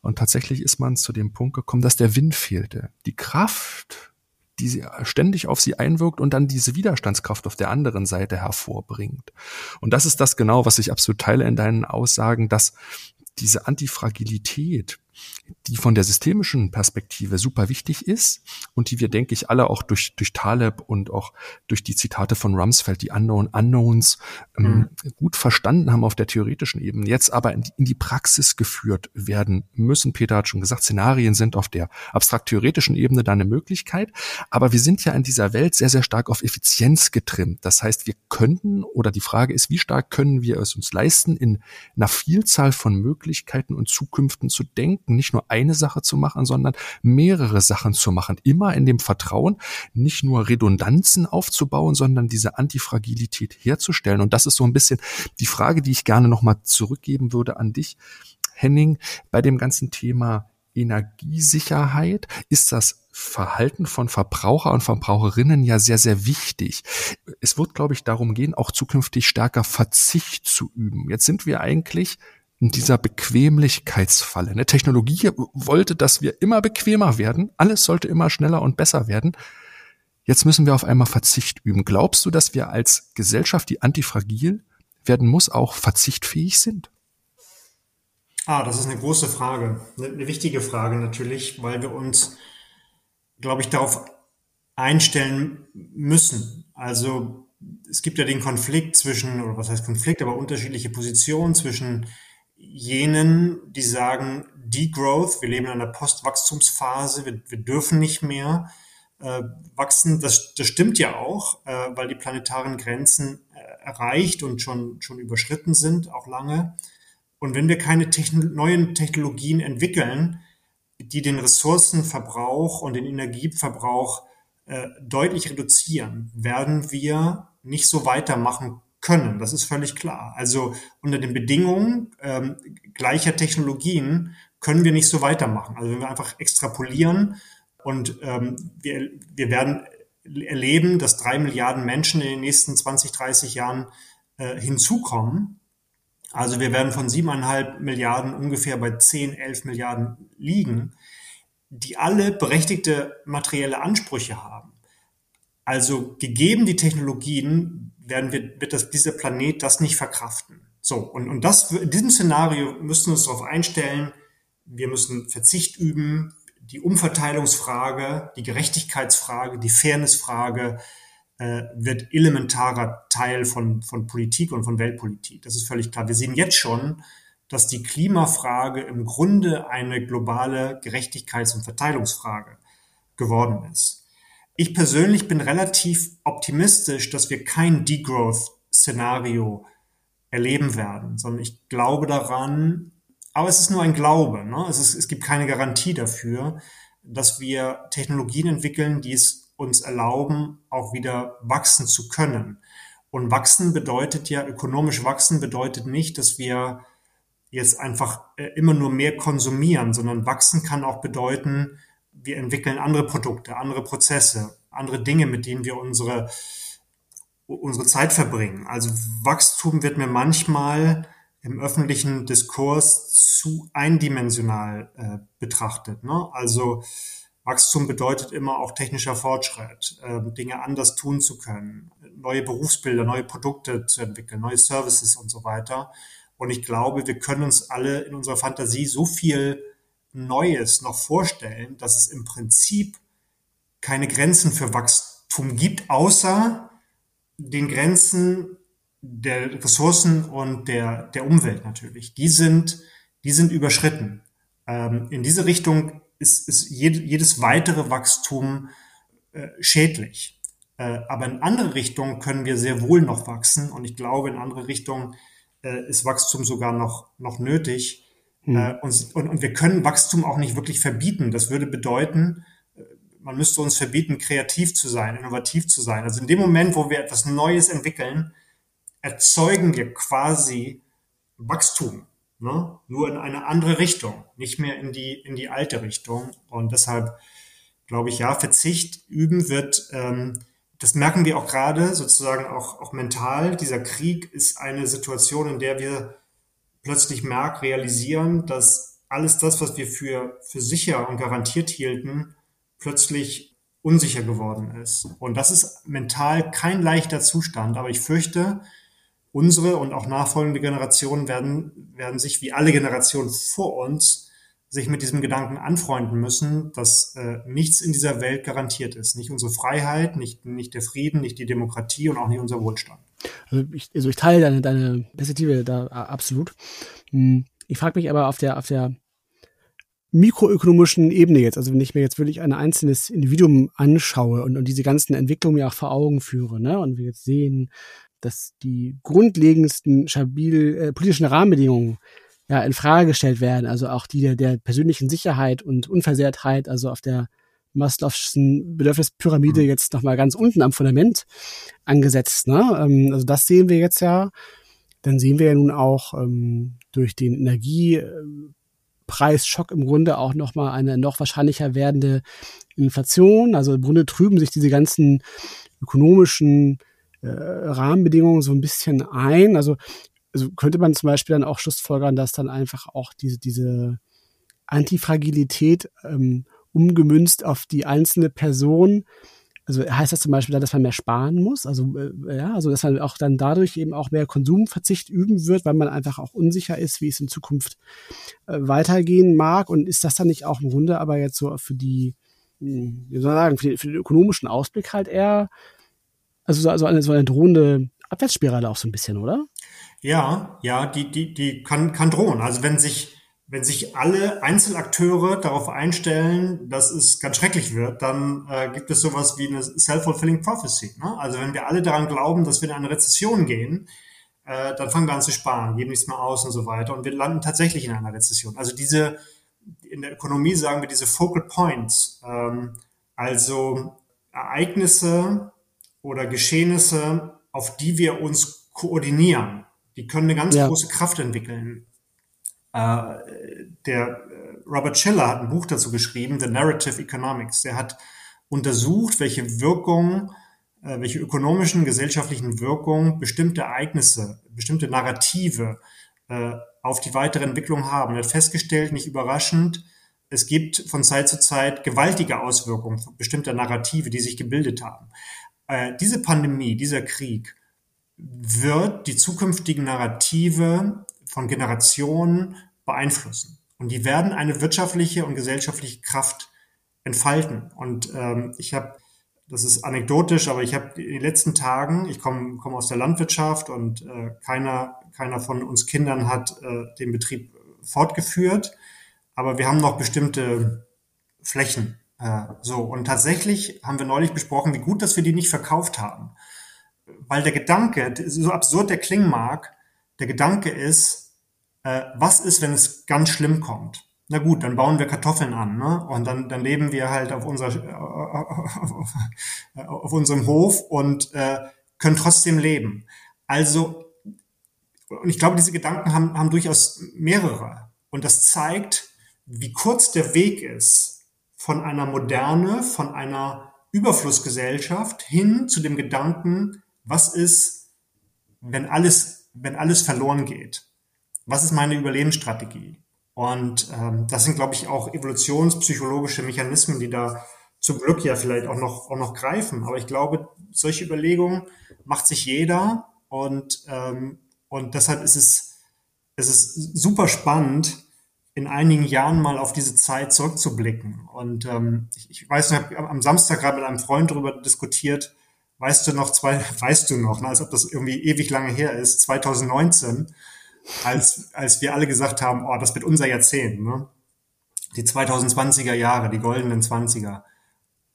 Und tatsächlich ist man zu dem Punkt gekommen, dass der Wind fehlte. Die Kraft, die sie ständig auf sie einwirkt und dann diese Widerstandskraft auf der anderen Seite hervorbringt. Und das ist das genau, was ich absolut teile in deinen Aussagen, dass diese Antifragilität, die von der systemischen Perspektive super wichtig ist und die wir, denke ich, alle auch durch, durch Taleb und auch durch die Zitate von Rumsfeld, die Unknown Unknowns, ähm, mhm. gut verstanden haben auf der theoretischen Ebene, jetzt aber in die, in die Praxis geführt werden müssen. Peter hat schon gesagt, Szenarien sind auf der abstrakt-theoretischen Ebene da eine Möglichkeit, aber wir sind ja in dieser Welt sehr, sehr stark auf Effizienz getrimmt. Das heißt, wir könnten, oder die Frage ist, wie stark können wir es uns leisten, in einer Vielzahl von Möglichkeiten und Zukünften zu denken, nicht nur eine Sache zu machen, sondern mehrere Sachen zu machen. Immer in dem Vertrauen, nicht nur Redundanzen aufzubauen, sondern diese Antifragilität herzustellen. Und das ist so ein bisschen die Frage, die ich gerne nochmal zurückgeben würde an dich, Henning, bei dem ganzen Thema Energiesicherheit ist das Verhalten von Verbraucher und Verbraucherinnen ja sehr, sehr wichtig. Es wird, glaube ich, darum gehen, auch zukünftig stärker Verzicht zu üben. Jetzt sind wir eigentlich in dieser Bequemlichkeitsfalle. Eine Technologie wollte, dass wir immer bequemer werden. Alles sollte immer schneller und besser werden. Jetzt müssen wir auf einmal Verzicht üben. Glaubst du, dass wir als Gesellschaft, die antifragil werden muss, auch verzichtfähig sind? Ah, das ist eine große Frage. Eine wichtige Frage natürlich, weil wir uns, glaube ich, darauf einstellen müssen. Also es gibt ja den Konflikt zwischen, oder was heißt Konflikt, aber unterschiedliche Positionen zwischen jenen, die sagen, Degrowth, wir leben in einer Postwachstumsphase, wir, wir dürfen nicht mehr äh, wachsen. Das, das stimmt ja auch, äh, weil die planetaren Grenzen äh, erreicht und schon, schon überschritten sind, auch lange. Und wenn wir keine Techno neuen Technologien entwickeln, die den Ressourcenverbrauch und den Energieverbrauch äh, deutlich reduzieren, werden wir nicht so weitermachen können. Das ist völlig klar. Also unter den Bedingungen ähm, gleicher Technologien können wir nicht so weitermachen. Also wenn wir einfach extrapolieren und ähm, wir, wir werden erleben, dass drei Milliarden Menschen in den nächsten 20, 30 Jahren äh, hinzukommen. Also wir werden von siebeneinhalb Milliarden ungefähr bei 10, 11 Milliarden liegen, die alle berechtigte materielle Ansprüche haben. Also gegeben die Technologien werden wir, wird das, dieser Planet das nicht verkraften. So, und, und das, in diesem Szenario müssen wir uns darauf einstellen, wir müssen Verzicht üben, die Umverteilungsfrage, die Gerechtigkeitsfrage, die Fairnessfrage, äh, wird elementarer Teil von, von Politik und von Weltpolitik. Das ist völlig klar. Wir sehen jetzt schon, dass die Klimafrage im Grunde eine globale Gerechtigkeits- und Verteilungsfrage geworden ist. Ich persönlich bin relativ optimistisch, dass wir kein Degrowth-Szenario erleben werden, sondern ich glaube daran, aber es ist nur ein Glaube. Ne? Es, ist, es gibt keine Garantie dafür, dass wir Technologien entwickeln, die es uns erlauben, auch wieder wachsen zu können. Und wachsen bedeutet ja, ökonomisch wachsen bedeutet nicht, dass wir jetzt einfach äh, immer nur mehr konsumieren, sondern wachsen kann auch bedeuten, wir entwickeln andere Produkte, andere Prozesse, andere Dinge, mit denen wir unsere, unsere Zeit verbringen. Also Wachstum wird mir manchmal im öffentlichen Diskurs zu eindimensional äh, betrachtet. Ne? Also Wachstum bedeutet immer auch technischer Fortschritt, äh, Dinge anders tun zu können, neue Berufsbilder, neue Produkte zu entwickeln, neue Services und so weiter. Und ich glaube, wir können uns alle in unserer Fantasie so viel Neues noch vorstellen, dass es im Prinzip keine Grenzen für Wachstum gibt, außer den Grenzen der Ressourcen und der, der Umwelt natürlich. Die sind, die sind überschritten. Ähm, in diese Richtung ist, ist jed, jedes weitere Wachstum äh, schädlich. Äh, aber in andere Richtungen können wir sehr wohl noch wachsen. Und ich glaube, in andere Richtungen äh, ist Wachstum sogar noch, noch nötig. Mhm. Äh, und, und, und wir können Wachstum auch nicht wirklich verbieten. Das würde bedeuten, äh, man müsste uns verbieten, kreativ zu sein, innovativ zu sein. Also in dem Moment, wo wir etwas Neues entwickeln, erzeugen wir quasi Wachstum, ne? nur in eine andere Richtung, nicht mehr in die, in die alte Richtung. Und deshalb glaube ich, ja, Verzicht üben wird, ähm, das merken wir auch gerade sozusagen auch, auch mental. Dieser Krieg ist eine Situation, in der wir plötzlich merken, realisieren, dass alles das, was wir für, für sicher und garantiert hielten, plötzlich unsicher geworden ist. Und das ist mental kein leichter Zustand, aber ich fürchte, unsere und auch nachfolgende Generationen werden, werden sich wie alle Generationen vor uns sich mit diesem Gedanken anfreunden müssen, dass äh, nichts in dieser Welt garantiert ist. Nicht unsere Freiheit, nicht, nicht der Frieden, nicht die Demokratie und auch nicht unser Wohlstand. Also ich, also ich teile deine, deine Perspektive da absolut. Hm, ich frage mich aber auf der, auf der mikroökonomischen Ebene jetzt, also wenn ich mir jetzt wirklich ein einzelnes Individuum anschaue und, und diese ganzen Entwicklungen mir auch vor Augen führe, ne, und wir jetzt sehen, dass die grundlegendsten stabil äh, politischen Rahmenbedingungen ja in Frage gestellt werden, also auch die der, der persönlichen Sicherheit und Unversehrtheit, also auf der Maslow'schen Bedürfnispyramide mhm. jetzt nochmal ganz unten am Fundament angesetzt. Ne? Ähm, also das sehen wir jetzt ja. Dann sehen wir ja nun auch ähm, durch den Energiepreisschock im Grunde auch nochmal eine noch wahrscheinlicher werdende Inflation. Also im Grunde trüben sich diese ganzen ökonomischen äh, Rahmenbedingungen so ein bisschen ein. Also, also könnte man zum Beispiel dann auch schlussfolgern, dass dann einfach auch diese, diese Antifragilität ähm, umgemünzt auf die einzelne Person also heißt das zum Beispiel dann, dass man mehr sparen muss? Also äh, ja, also dass man auch dann dadurch eben auch mehr Konsumverzicht üben wird, weil man einfach auch unsicher ist, wie es in Zukunft äh, weitergehen mag. Und ist das dann nicht auch im Grunde aber jetzt so für die, hm, wie soll man sagen, für, für den ökonomischen Ausblick halt eher also so also eine, so eine drohende Abwärtsspirale auch so ein bisschen, oder? Ja, ja, die, die, die kann, kann drohen. Also wenn sich, wenn sich alle Einzelakteure darauf einstellen, dass es ganz schrecklich wird, dann äh, gibt es sowas wie eine self-fulfilling prophecy. Ne? Also wenn wir alle daran glauben, dass wir in eine Rezession gehen, äh, dann fangen wir an zu sparen, geben nichts mehr aus und so weiter. Und wir landen tatsächlich in einer Rezession. Also diese, in der Ökonomie sagen wir diese Focal Points, ähm, also Ereignisse, oder Geschehnisse, auf die wir uns koordinieren. Die können eine ganz ja. große Kraft entwickeln. Äh, der äh, Robert Schiller hat ein Buch dazu geschrieben, The Narrative Economics. Der hat untersucht, welche Wirkungen, äh, welche ökonomischen, gesellschaftlichen Wirkungen bestimmte Ereignisse, bestimmte Narrative auf die weitere Entwicklung haben. Er hat festgestellt, nicht überraschend, es gibt von Zeit zu Zeit gewaltige Auswirkungen bestimmter Narrative, die sich gebildet haben diese Pandemie, dieser Krieg wird die zukünftigen Narrative von Generationen beeinflussen. Und die werden eine wirtschaftliche und gesellschaftliche Kraft entfalten. Und ähm, ich habe das ist anekdotisch, aber ich habe in den letzten Tagen, ich komme komm aus der Landwirtschaft und äh, keiner, keiner von uns Kindern hat äh, den Betrieb fortgeführt, aber wir haben noch bestimmte Flächen. Äh, so, und tatsächlich haben wir neulich besprochen, wie gut, dass wir die nicht verkauft haben. Weil der Gedanke, so absurd der klingen mag, der Gedanke ist, äh, was ist, wenn es ganz schlimm kommt? Na gut, dann bauen wir Kartoffeln an, ne? Und dann, dann leben wir halt auf, unser, auf, auf unserem Hof und äh, können trotzdem leben. Also, und ich glaube, diese Gedanken haben, haben durchaus mehrere. Und das zeigt, wie kurz der Weg ist von einer Moderne, von einer Überflussgesellschaft hin zu dem Gedanken, was ist, wenn alles, wenn alles verloren geht? Was ist meine Überlebensstrategie? Und ähm, das sind, glaube ich, auch evolutionspsychologische Mechanismen, die da zum Glück ja vielleicht auch noch, auch noch greifen. Aber ich glaube, solche Überlegungen macht sich jeder und, ähm, und deshalb ist es, es ist super spannend, in einigen Jahren mal auf diese Zeit zurückzublicken. Und ähm, ich, ich weiß, ich habe am Samstag gerade mit einem Freund darüber diskutiert, weißt du noch, zwei, weißt du noch, ne, als ob das irgendwie ewig lange her ist, 2019 als, als wir alle gesagt haben, oh, das wird unser Jahrzehnt, ne? Die 2020er Jahre, die goldenen 20er.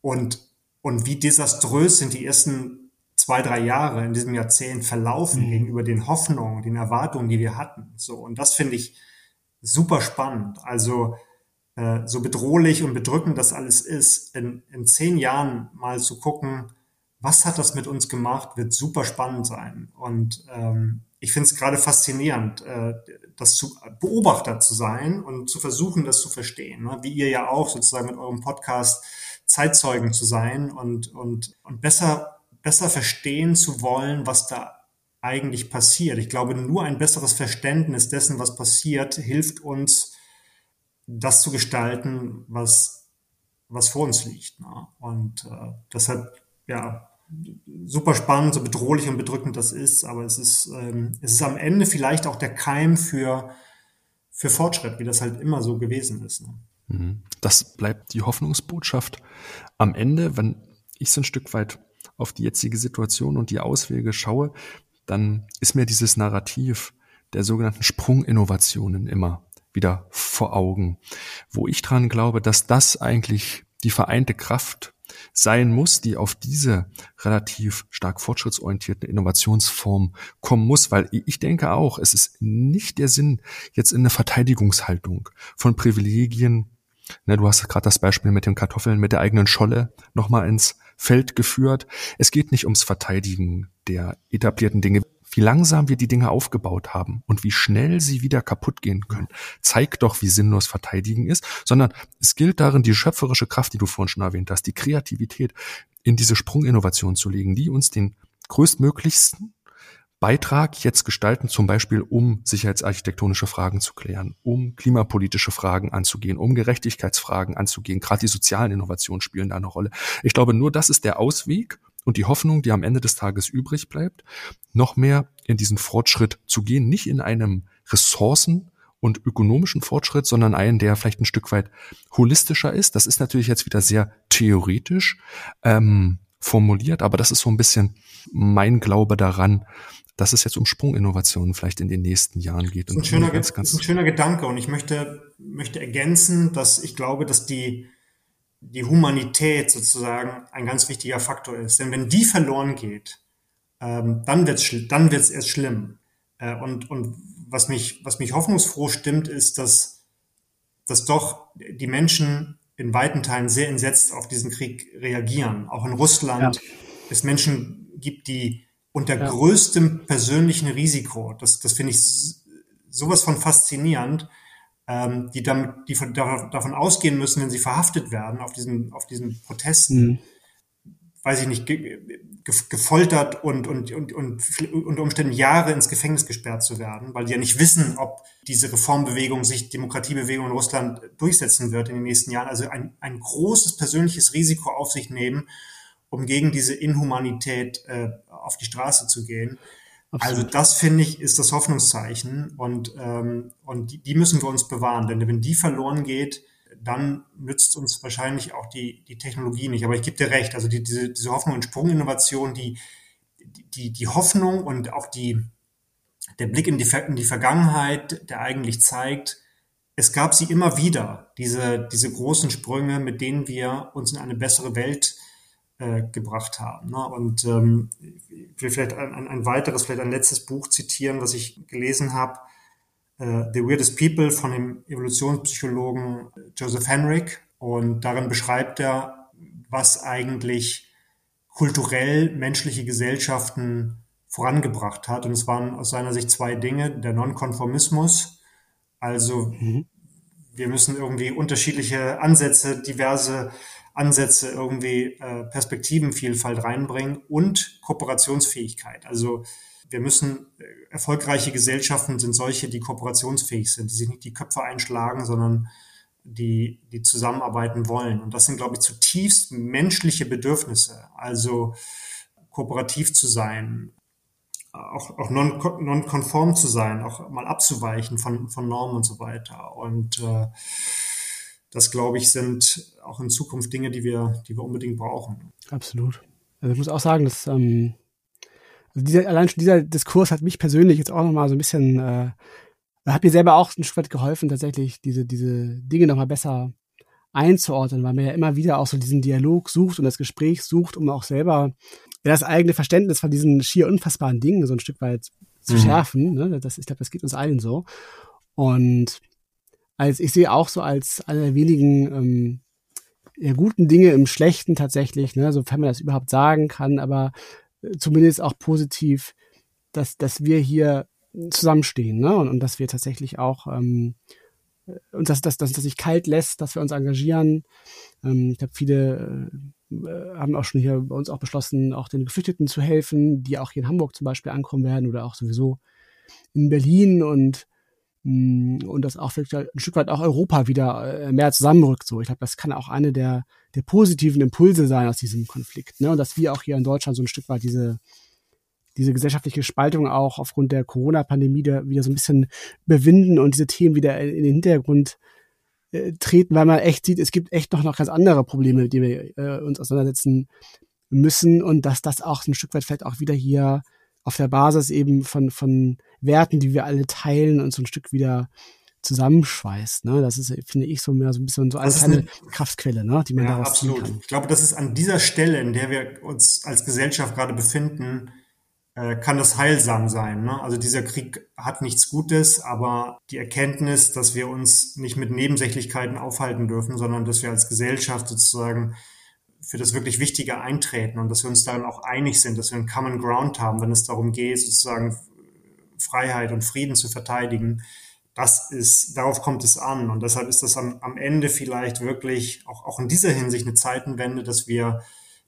Und, und wie desaströs sind die ersten zwei, drei Jahre in diesem Jahrzehnt verlaufen mhm. gegenüber den Hoffnungen, den Erwartungen, die wir hatten. So, und das finde ich super spannend. Also, äh, so bedrohlich und bedrückend das alles ist, in, in zehn Jahren mal zu gucken, was hat das mit uns gemacht, wird super spannend sein. Und ähm, ich finde es gerade faszinierend, äh, das zu Beobachter zu sein und zu versuchen, das zu verstehen. Ne? Wie ihr ja auch sozusagen mit eurem Podcast Zeitzeugen zu sein und, und, und besser, besser verstehen zu wollen, was da eigentlich passiert. Ich glaube, nur ein besseres Verständnis dessen, was passiert, hilft uns, das zu gestalten, was, was vor uns liegt. Ne? Und äh, deshalb, ja, super spannend, so bedrohlich und bedrückend das ist, aber es ist, ähm, es ist am Ende vielleicht auch der Keim für, für Fortschritt, wie das halt immer so gewesen ist. Ne? Mhm. Das bleibt die Hoffnungsbotschaft. Am Ende, wenn ich so ein Stück weit auf die jetzige Situation und die Auswege schaue, dann ist mir dieses Narrativ der sogenannten Sprunginnovationen immer wieder vor Augen, wo ich dran glaube, dass das eigentlich die vereinte Kraft sein muss, die auf diese relativ stark fortschrittsorientierten Innovationsform kommen muss, weil ich denke auch, es ist nicht der Sinn, jetzt in eine Verteidigungshaltung von Privilegien, ne, du hast gerade das Beispiel mit den Kartoffeln, mit der eigenen Scholle nochmal ins Feld geführt. Es geht nicht ums Verteidigen der etablierten Dinge wie langsam wir die Dinge aufgebaut haben und wie schnell sie wieder kaputt gehen können, zeigt doch, wie sinnlos Verteidigen ist, sondern es gilt darin, die schöpferische Kraft, die du vorhin schon erwähnt hast, die Kreativität in diese Sprunginnovation zu legen, die uns den größtmöglichsten Beitrag jetzt gestalten, zum Beispiel um sicherheitsarchitektonische Fragen zu klären, um klimapolitische Fragen anzugehen, um Gerechtigkeitsfragen anzugehen. Gerade die sozialen Innovationen spielen da eine Rolle. Ich glaube, nur das ist der Ausweg und die Hoffnung, die am Ende des Tages übrig bleibt, noch mehr in diesen Fortschritt zu gehen, nicht in einem Ressourcen- und ökonomischen Fortschritt, sondern einen, der vielleicht ein Stück weit holistischer ist. Das ist natürlich jetzt wieder sehr theoretisch ähm, formuliert, aber das ist so ein bisschen mein Glaube daran, dass es jetzt um Sprunginnovationen vielleicht in den nächsten Jahren geht. Das ist ein, schöner, ganz, ganz ist ein schöner Gedanke und ich möchte, möchte ergänzen, dass ich glaube, dass die die Humanität sozusagen ein ganz wichtiger Faktor ist. Denn wenn die verloren geht, ähm, dann wird's dann wird's erst schlimm. Äh, und und was mich was mich hoffnungsfroh stimmt, ist, dass dass doch die Menschen in weiten Teilen sehr entsetzt auf diesen Krieg reagieren. Auch in Russland ja. es Menschen gibt, die unter ja. größtem persönlichen Risiko, das das finde ich sowas von faszinierend, ähm, die damit, die von, davon ausgehen müssen, wenn sie verhaftet werden auf diesen, auf diesen Protesten, mhm. weiß ich nicht, ge, ge, gefoltert und, und, und, und unter Umständen Jahre ins Gefängnis gesperrt zu werden, weil die ja nicht wissen, ob diese Reformbewegung sich, Demokratiebewegung in Russland durchsetzen wird in den nächsten Jahren. Also ein, ein großes persönliches Risiko auf sich nehmen, um gegen diese Inhumanität äh, auf die Straße zu gehen. Absolut. Also das finde ich ist das Hoffnungszeichen und ähm, und die, die müssen wir uns bewahren, denn wenn die verloren geht, dann nützt uns wahrscheinlich auch die, die Technologie nicht. Aber ich gebe dir recht, also die, diese, diese Hoffnung in Sprunginnovation, die, die, die Hoffnung und auch die, der Blick in die, in die Vergangenheit, der eigentlich zeigt, es gab sie immer wieder, diese, diese großen Sprünge, mit denen wir uns in eine bessere Welt äh, gebracht haben. Ne? Und ähm, ich will vielleicht ein, ein weiteres, vielleicht ein letztes Buch zitieren, was ich gelesen habe. Uh, The Weirdest People von dem Evolutionspsychologen Joseph Henrik. Und darin beschreibt er, was eigentlich kulturell menschliche Gesellschaften vorangebracht hat. Und es waren aus seiner Sicht zwei Dinge. Der Nonkonformismus, also mhm. wir müssen irgendwie unterschiedliche Ansätze, diverse Ansätze, irgendwie äh, Perspektivenvielfalt reinbringen und Kooperationsfähigkeit. Also wir müssen, äh, erfolgreiche Gesellschaften sind solche, die kooperationsfähig sind, die sich nicht die Köpfe einschlagen, sondern die, die zusammenarbeiten wollen. Und das sind, glaube ich, zutiefst menschliche Bedürfnisse. Also kooperativ zu sein, auch, auch non-konform non zu sein, auch mal abzuweichen von, von Normen und so weiter. Und äh, das, glaube ich, sind auch in Zukunft Dinge, die wir, die wir unbedingt brauchen. Absolut. Also ich muss auch sagen, dass ähm, also dieser, allein schon dieser Diskurs hat mich persönlich jetzt auch nochmal so ein bisschen äh, hat mir selber auch ein Stück weit geholfen, tatsächlich diese, diese Dinge nochmal besser einzuordnen, weil man ja immer wieder auch so diesen Dialog sucht und das Gespräch sucht, um auch selber das eigene Verständnis von diesen schier unfassbaren Dingen so ein Stück weit zu mhm. schärfen. Ne? Das, ich glaube, das geht uns allen so. Und als ich sehe auch so als einer wenigen ähm, ja, guten Dinge im Schlechten tatsächlich, ne, sofern man das überhaupt sagen kann, aber äh, zumindest auch positiv, dass, dass wir hier zusammenstehen, ne? Und, und dass wir tatsächlich auch ähm, und dass, dass, dass das sich kalt lässt, dass wir uns engagieren. Ähm, ich glaube, viele äh, haben auch schon hier bei uns auch beschlossen, auch den Geflüchteten zu helfen, die auch hier in Hamburg zum Beispiel ankommen werden oder auch sowieso in Berlin und und dass auch vielleicht ein Stück weit auch Europa wieder äh, mehr zusammenrückt. So, ich glaube, das kann auch eine der der positiven Impulse sein aus diesem Konflikt, ne? Und dass wir auch hier in Deutschland so ein Stück weit diese diese gesellschaftliche Spaltung auch aufgrund der Corona-Pandemie wieder so ein bisschen überwinden und diese Themen wieder in den Hintergrund äh, treten, weil man echt sieht, es gibt echt noch, noch ganz andere Probleme, mit denen wir äh, uns auseinandersetzen müssen und dass das auch ein Stück weit vielleicht auch wieder hier auf der Basis eben von, von Werten, die wir alle teilen und so ein Stück wieder zusammenschweißt. Ne? Das ist, finde ich, so mehr so ein bisschen so eine kleine Kraftquelle, ne? die man ja, daraus absolut. ziehen kann. Ich glaube, das ist an dieser Stelle, in der wir uns als Gesellschaft gerade befinden, äh, kann das heilsam sein. Ne? Also dieser Krieg hat nichts Gutes, aber die Erkenntnis, dass wir uns nicht mit Nebensächlichkeiten aufhalten dürfen, sondern dass wir als Gesellschaft sozusagen für das wirklich Wichtige eintreten und dass wir uns darin auch einig sind, dass wir einen Common Ground haben, wenn es darum geht, sozusagen Freiheit und Frieden zu verteidigen. Das ist, darauf kommt es an. Und deshalb ist das am, am Ende vielleicht wirklich auch, auch in dieser Hinsicht eine Zeitenwende, dass wir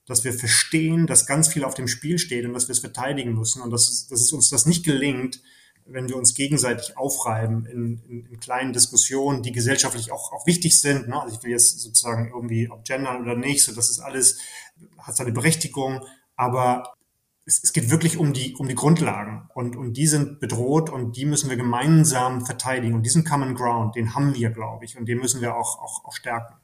dass wir verstehen, dass ganz viel auf dem Spiel steht und dass wir es verteidigen müssen und dass, dass es uns das nicht gelingt, wenn wir uns gegenseitig aufreiben in, in, in kleinen Diskussionen, die gesellschaftlich auch, auch wichtig sind. Ne? Also ich will jetzt sozusagen irgendwie, ob gendern oder nicht, so das ist alles, hat seine Berechtigung, aber es, es geht wirklich um die, um die Grundlagen und, und die sind bedroht und die müssen wir gemeinsam verteidigen und diesen Common Ground, den haben wir, glaube ich, und den müssen wir auch, auch, auch stärken.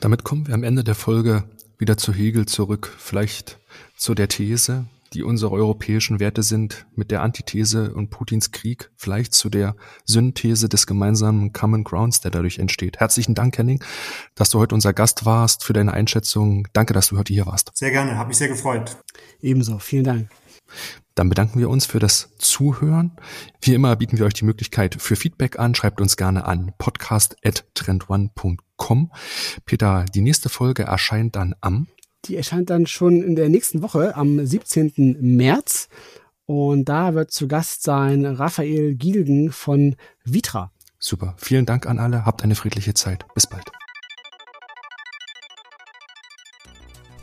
Damit kommen wir am Ende der Folge wieder zu Hegel zurück, vielleicht zu der These, die unsere europäischen Werte sind, mit der Antithese und Putins Krieg, vielleicht zu der Synthese des gemeinsamen Common Grounds, der dadurch entsteht. Herzlichen Dank, Henning, dass du heute unser Gast warst, für deine Einschätzung. Danke, dass du heute hier warst. Sehr gerne, habe mich sehr gefreut. Ebenso, vielen Dank. Dann bedanken wir uns für das Zuhören. Wie immer bieten wir euch die Möglichkeit für Feedback an. Schreibt uns gerne an podcast.trendone.com. Peter, die nächste Folge erscheint dann am? Die erscheint dann schon in der nächsten Woche, am 17. März. Und da wird zu Gast sein Raphael Gielgen von Vitra. Super. Vielen Dank an alle. Habt eine friedliche Zeit. Bis bald.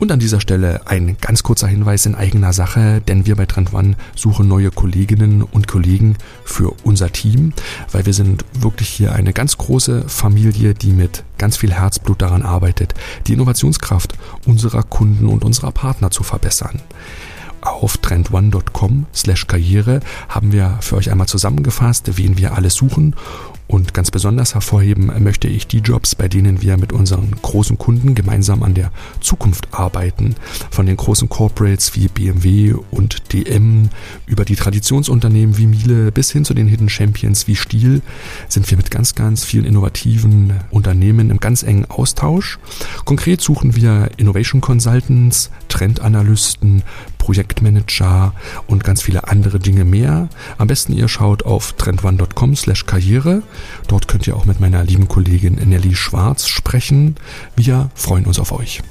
Und an dieser Stelle ein ganz kurzer Hinweis in eigener Sache, denn wir bei Trend One suchen neue Kolleginnen und Kollegen für unser Team, weil wir sind wirklich hier eine ganz große Familie, die mit ganz viel Herzblut daran arbeitet, die Innovationskraft unserer Kunden und unserer Partner zu verbessern. Auf trendone.com slash Karriere haben wir für euch einmal zusammengefasst, wen wir alles suchen Und ganz besonders hervorheben möchte ich die Jobs, bei denen wir mit unseren großen Kunden gemeinsam an der Zukunft arbeiten. Von den großen Corporates wie BMW und DM über die Traditionsunternehmen wie Miele bis hin zu den Hidden Champions wie Stiel sind wir mit ganz, ganz vielen innovativen Unternehmen im ganz engen Austausch. Konkret suchen wir Innovation Consultants, Trendanalysten, Projektmanager und ganz viele andere Dinge mehr. Am besten ihr schaut auf trendone.com slash karriere. Dort könnt ihr auch mit meiner lieben Kollegin Nelly Schwarz sprechen. Wir freuen uns auf euch.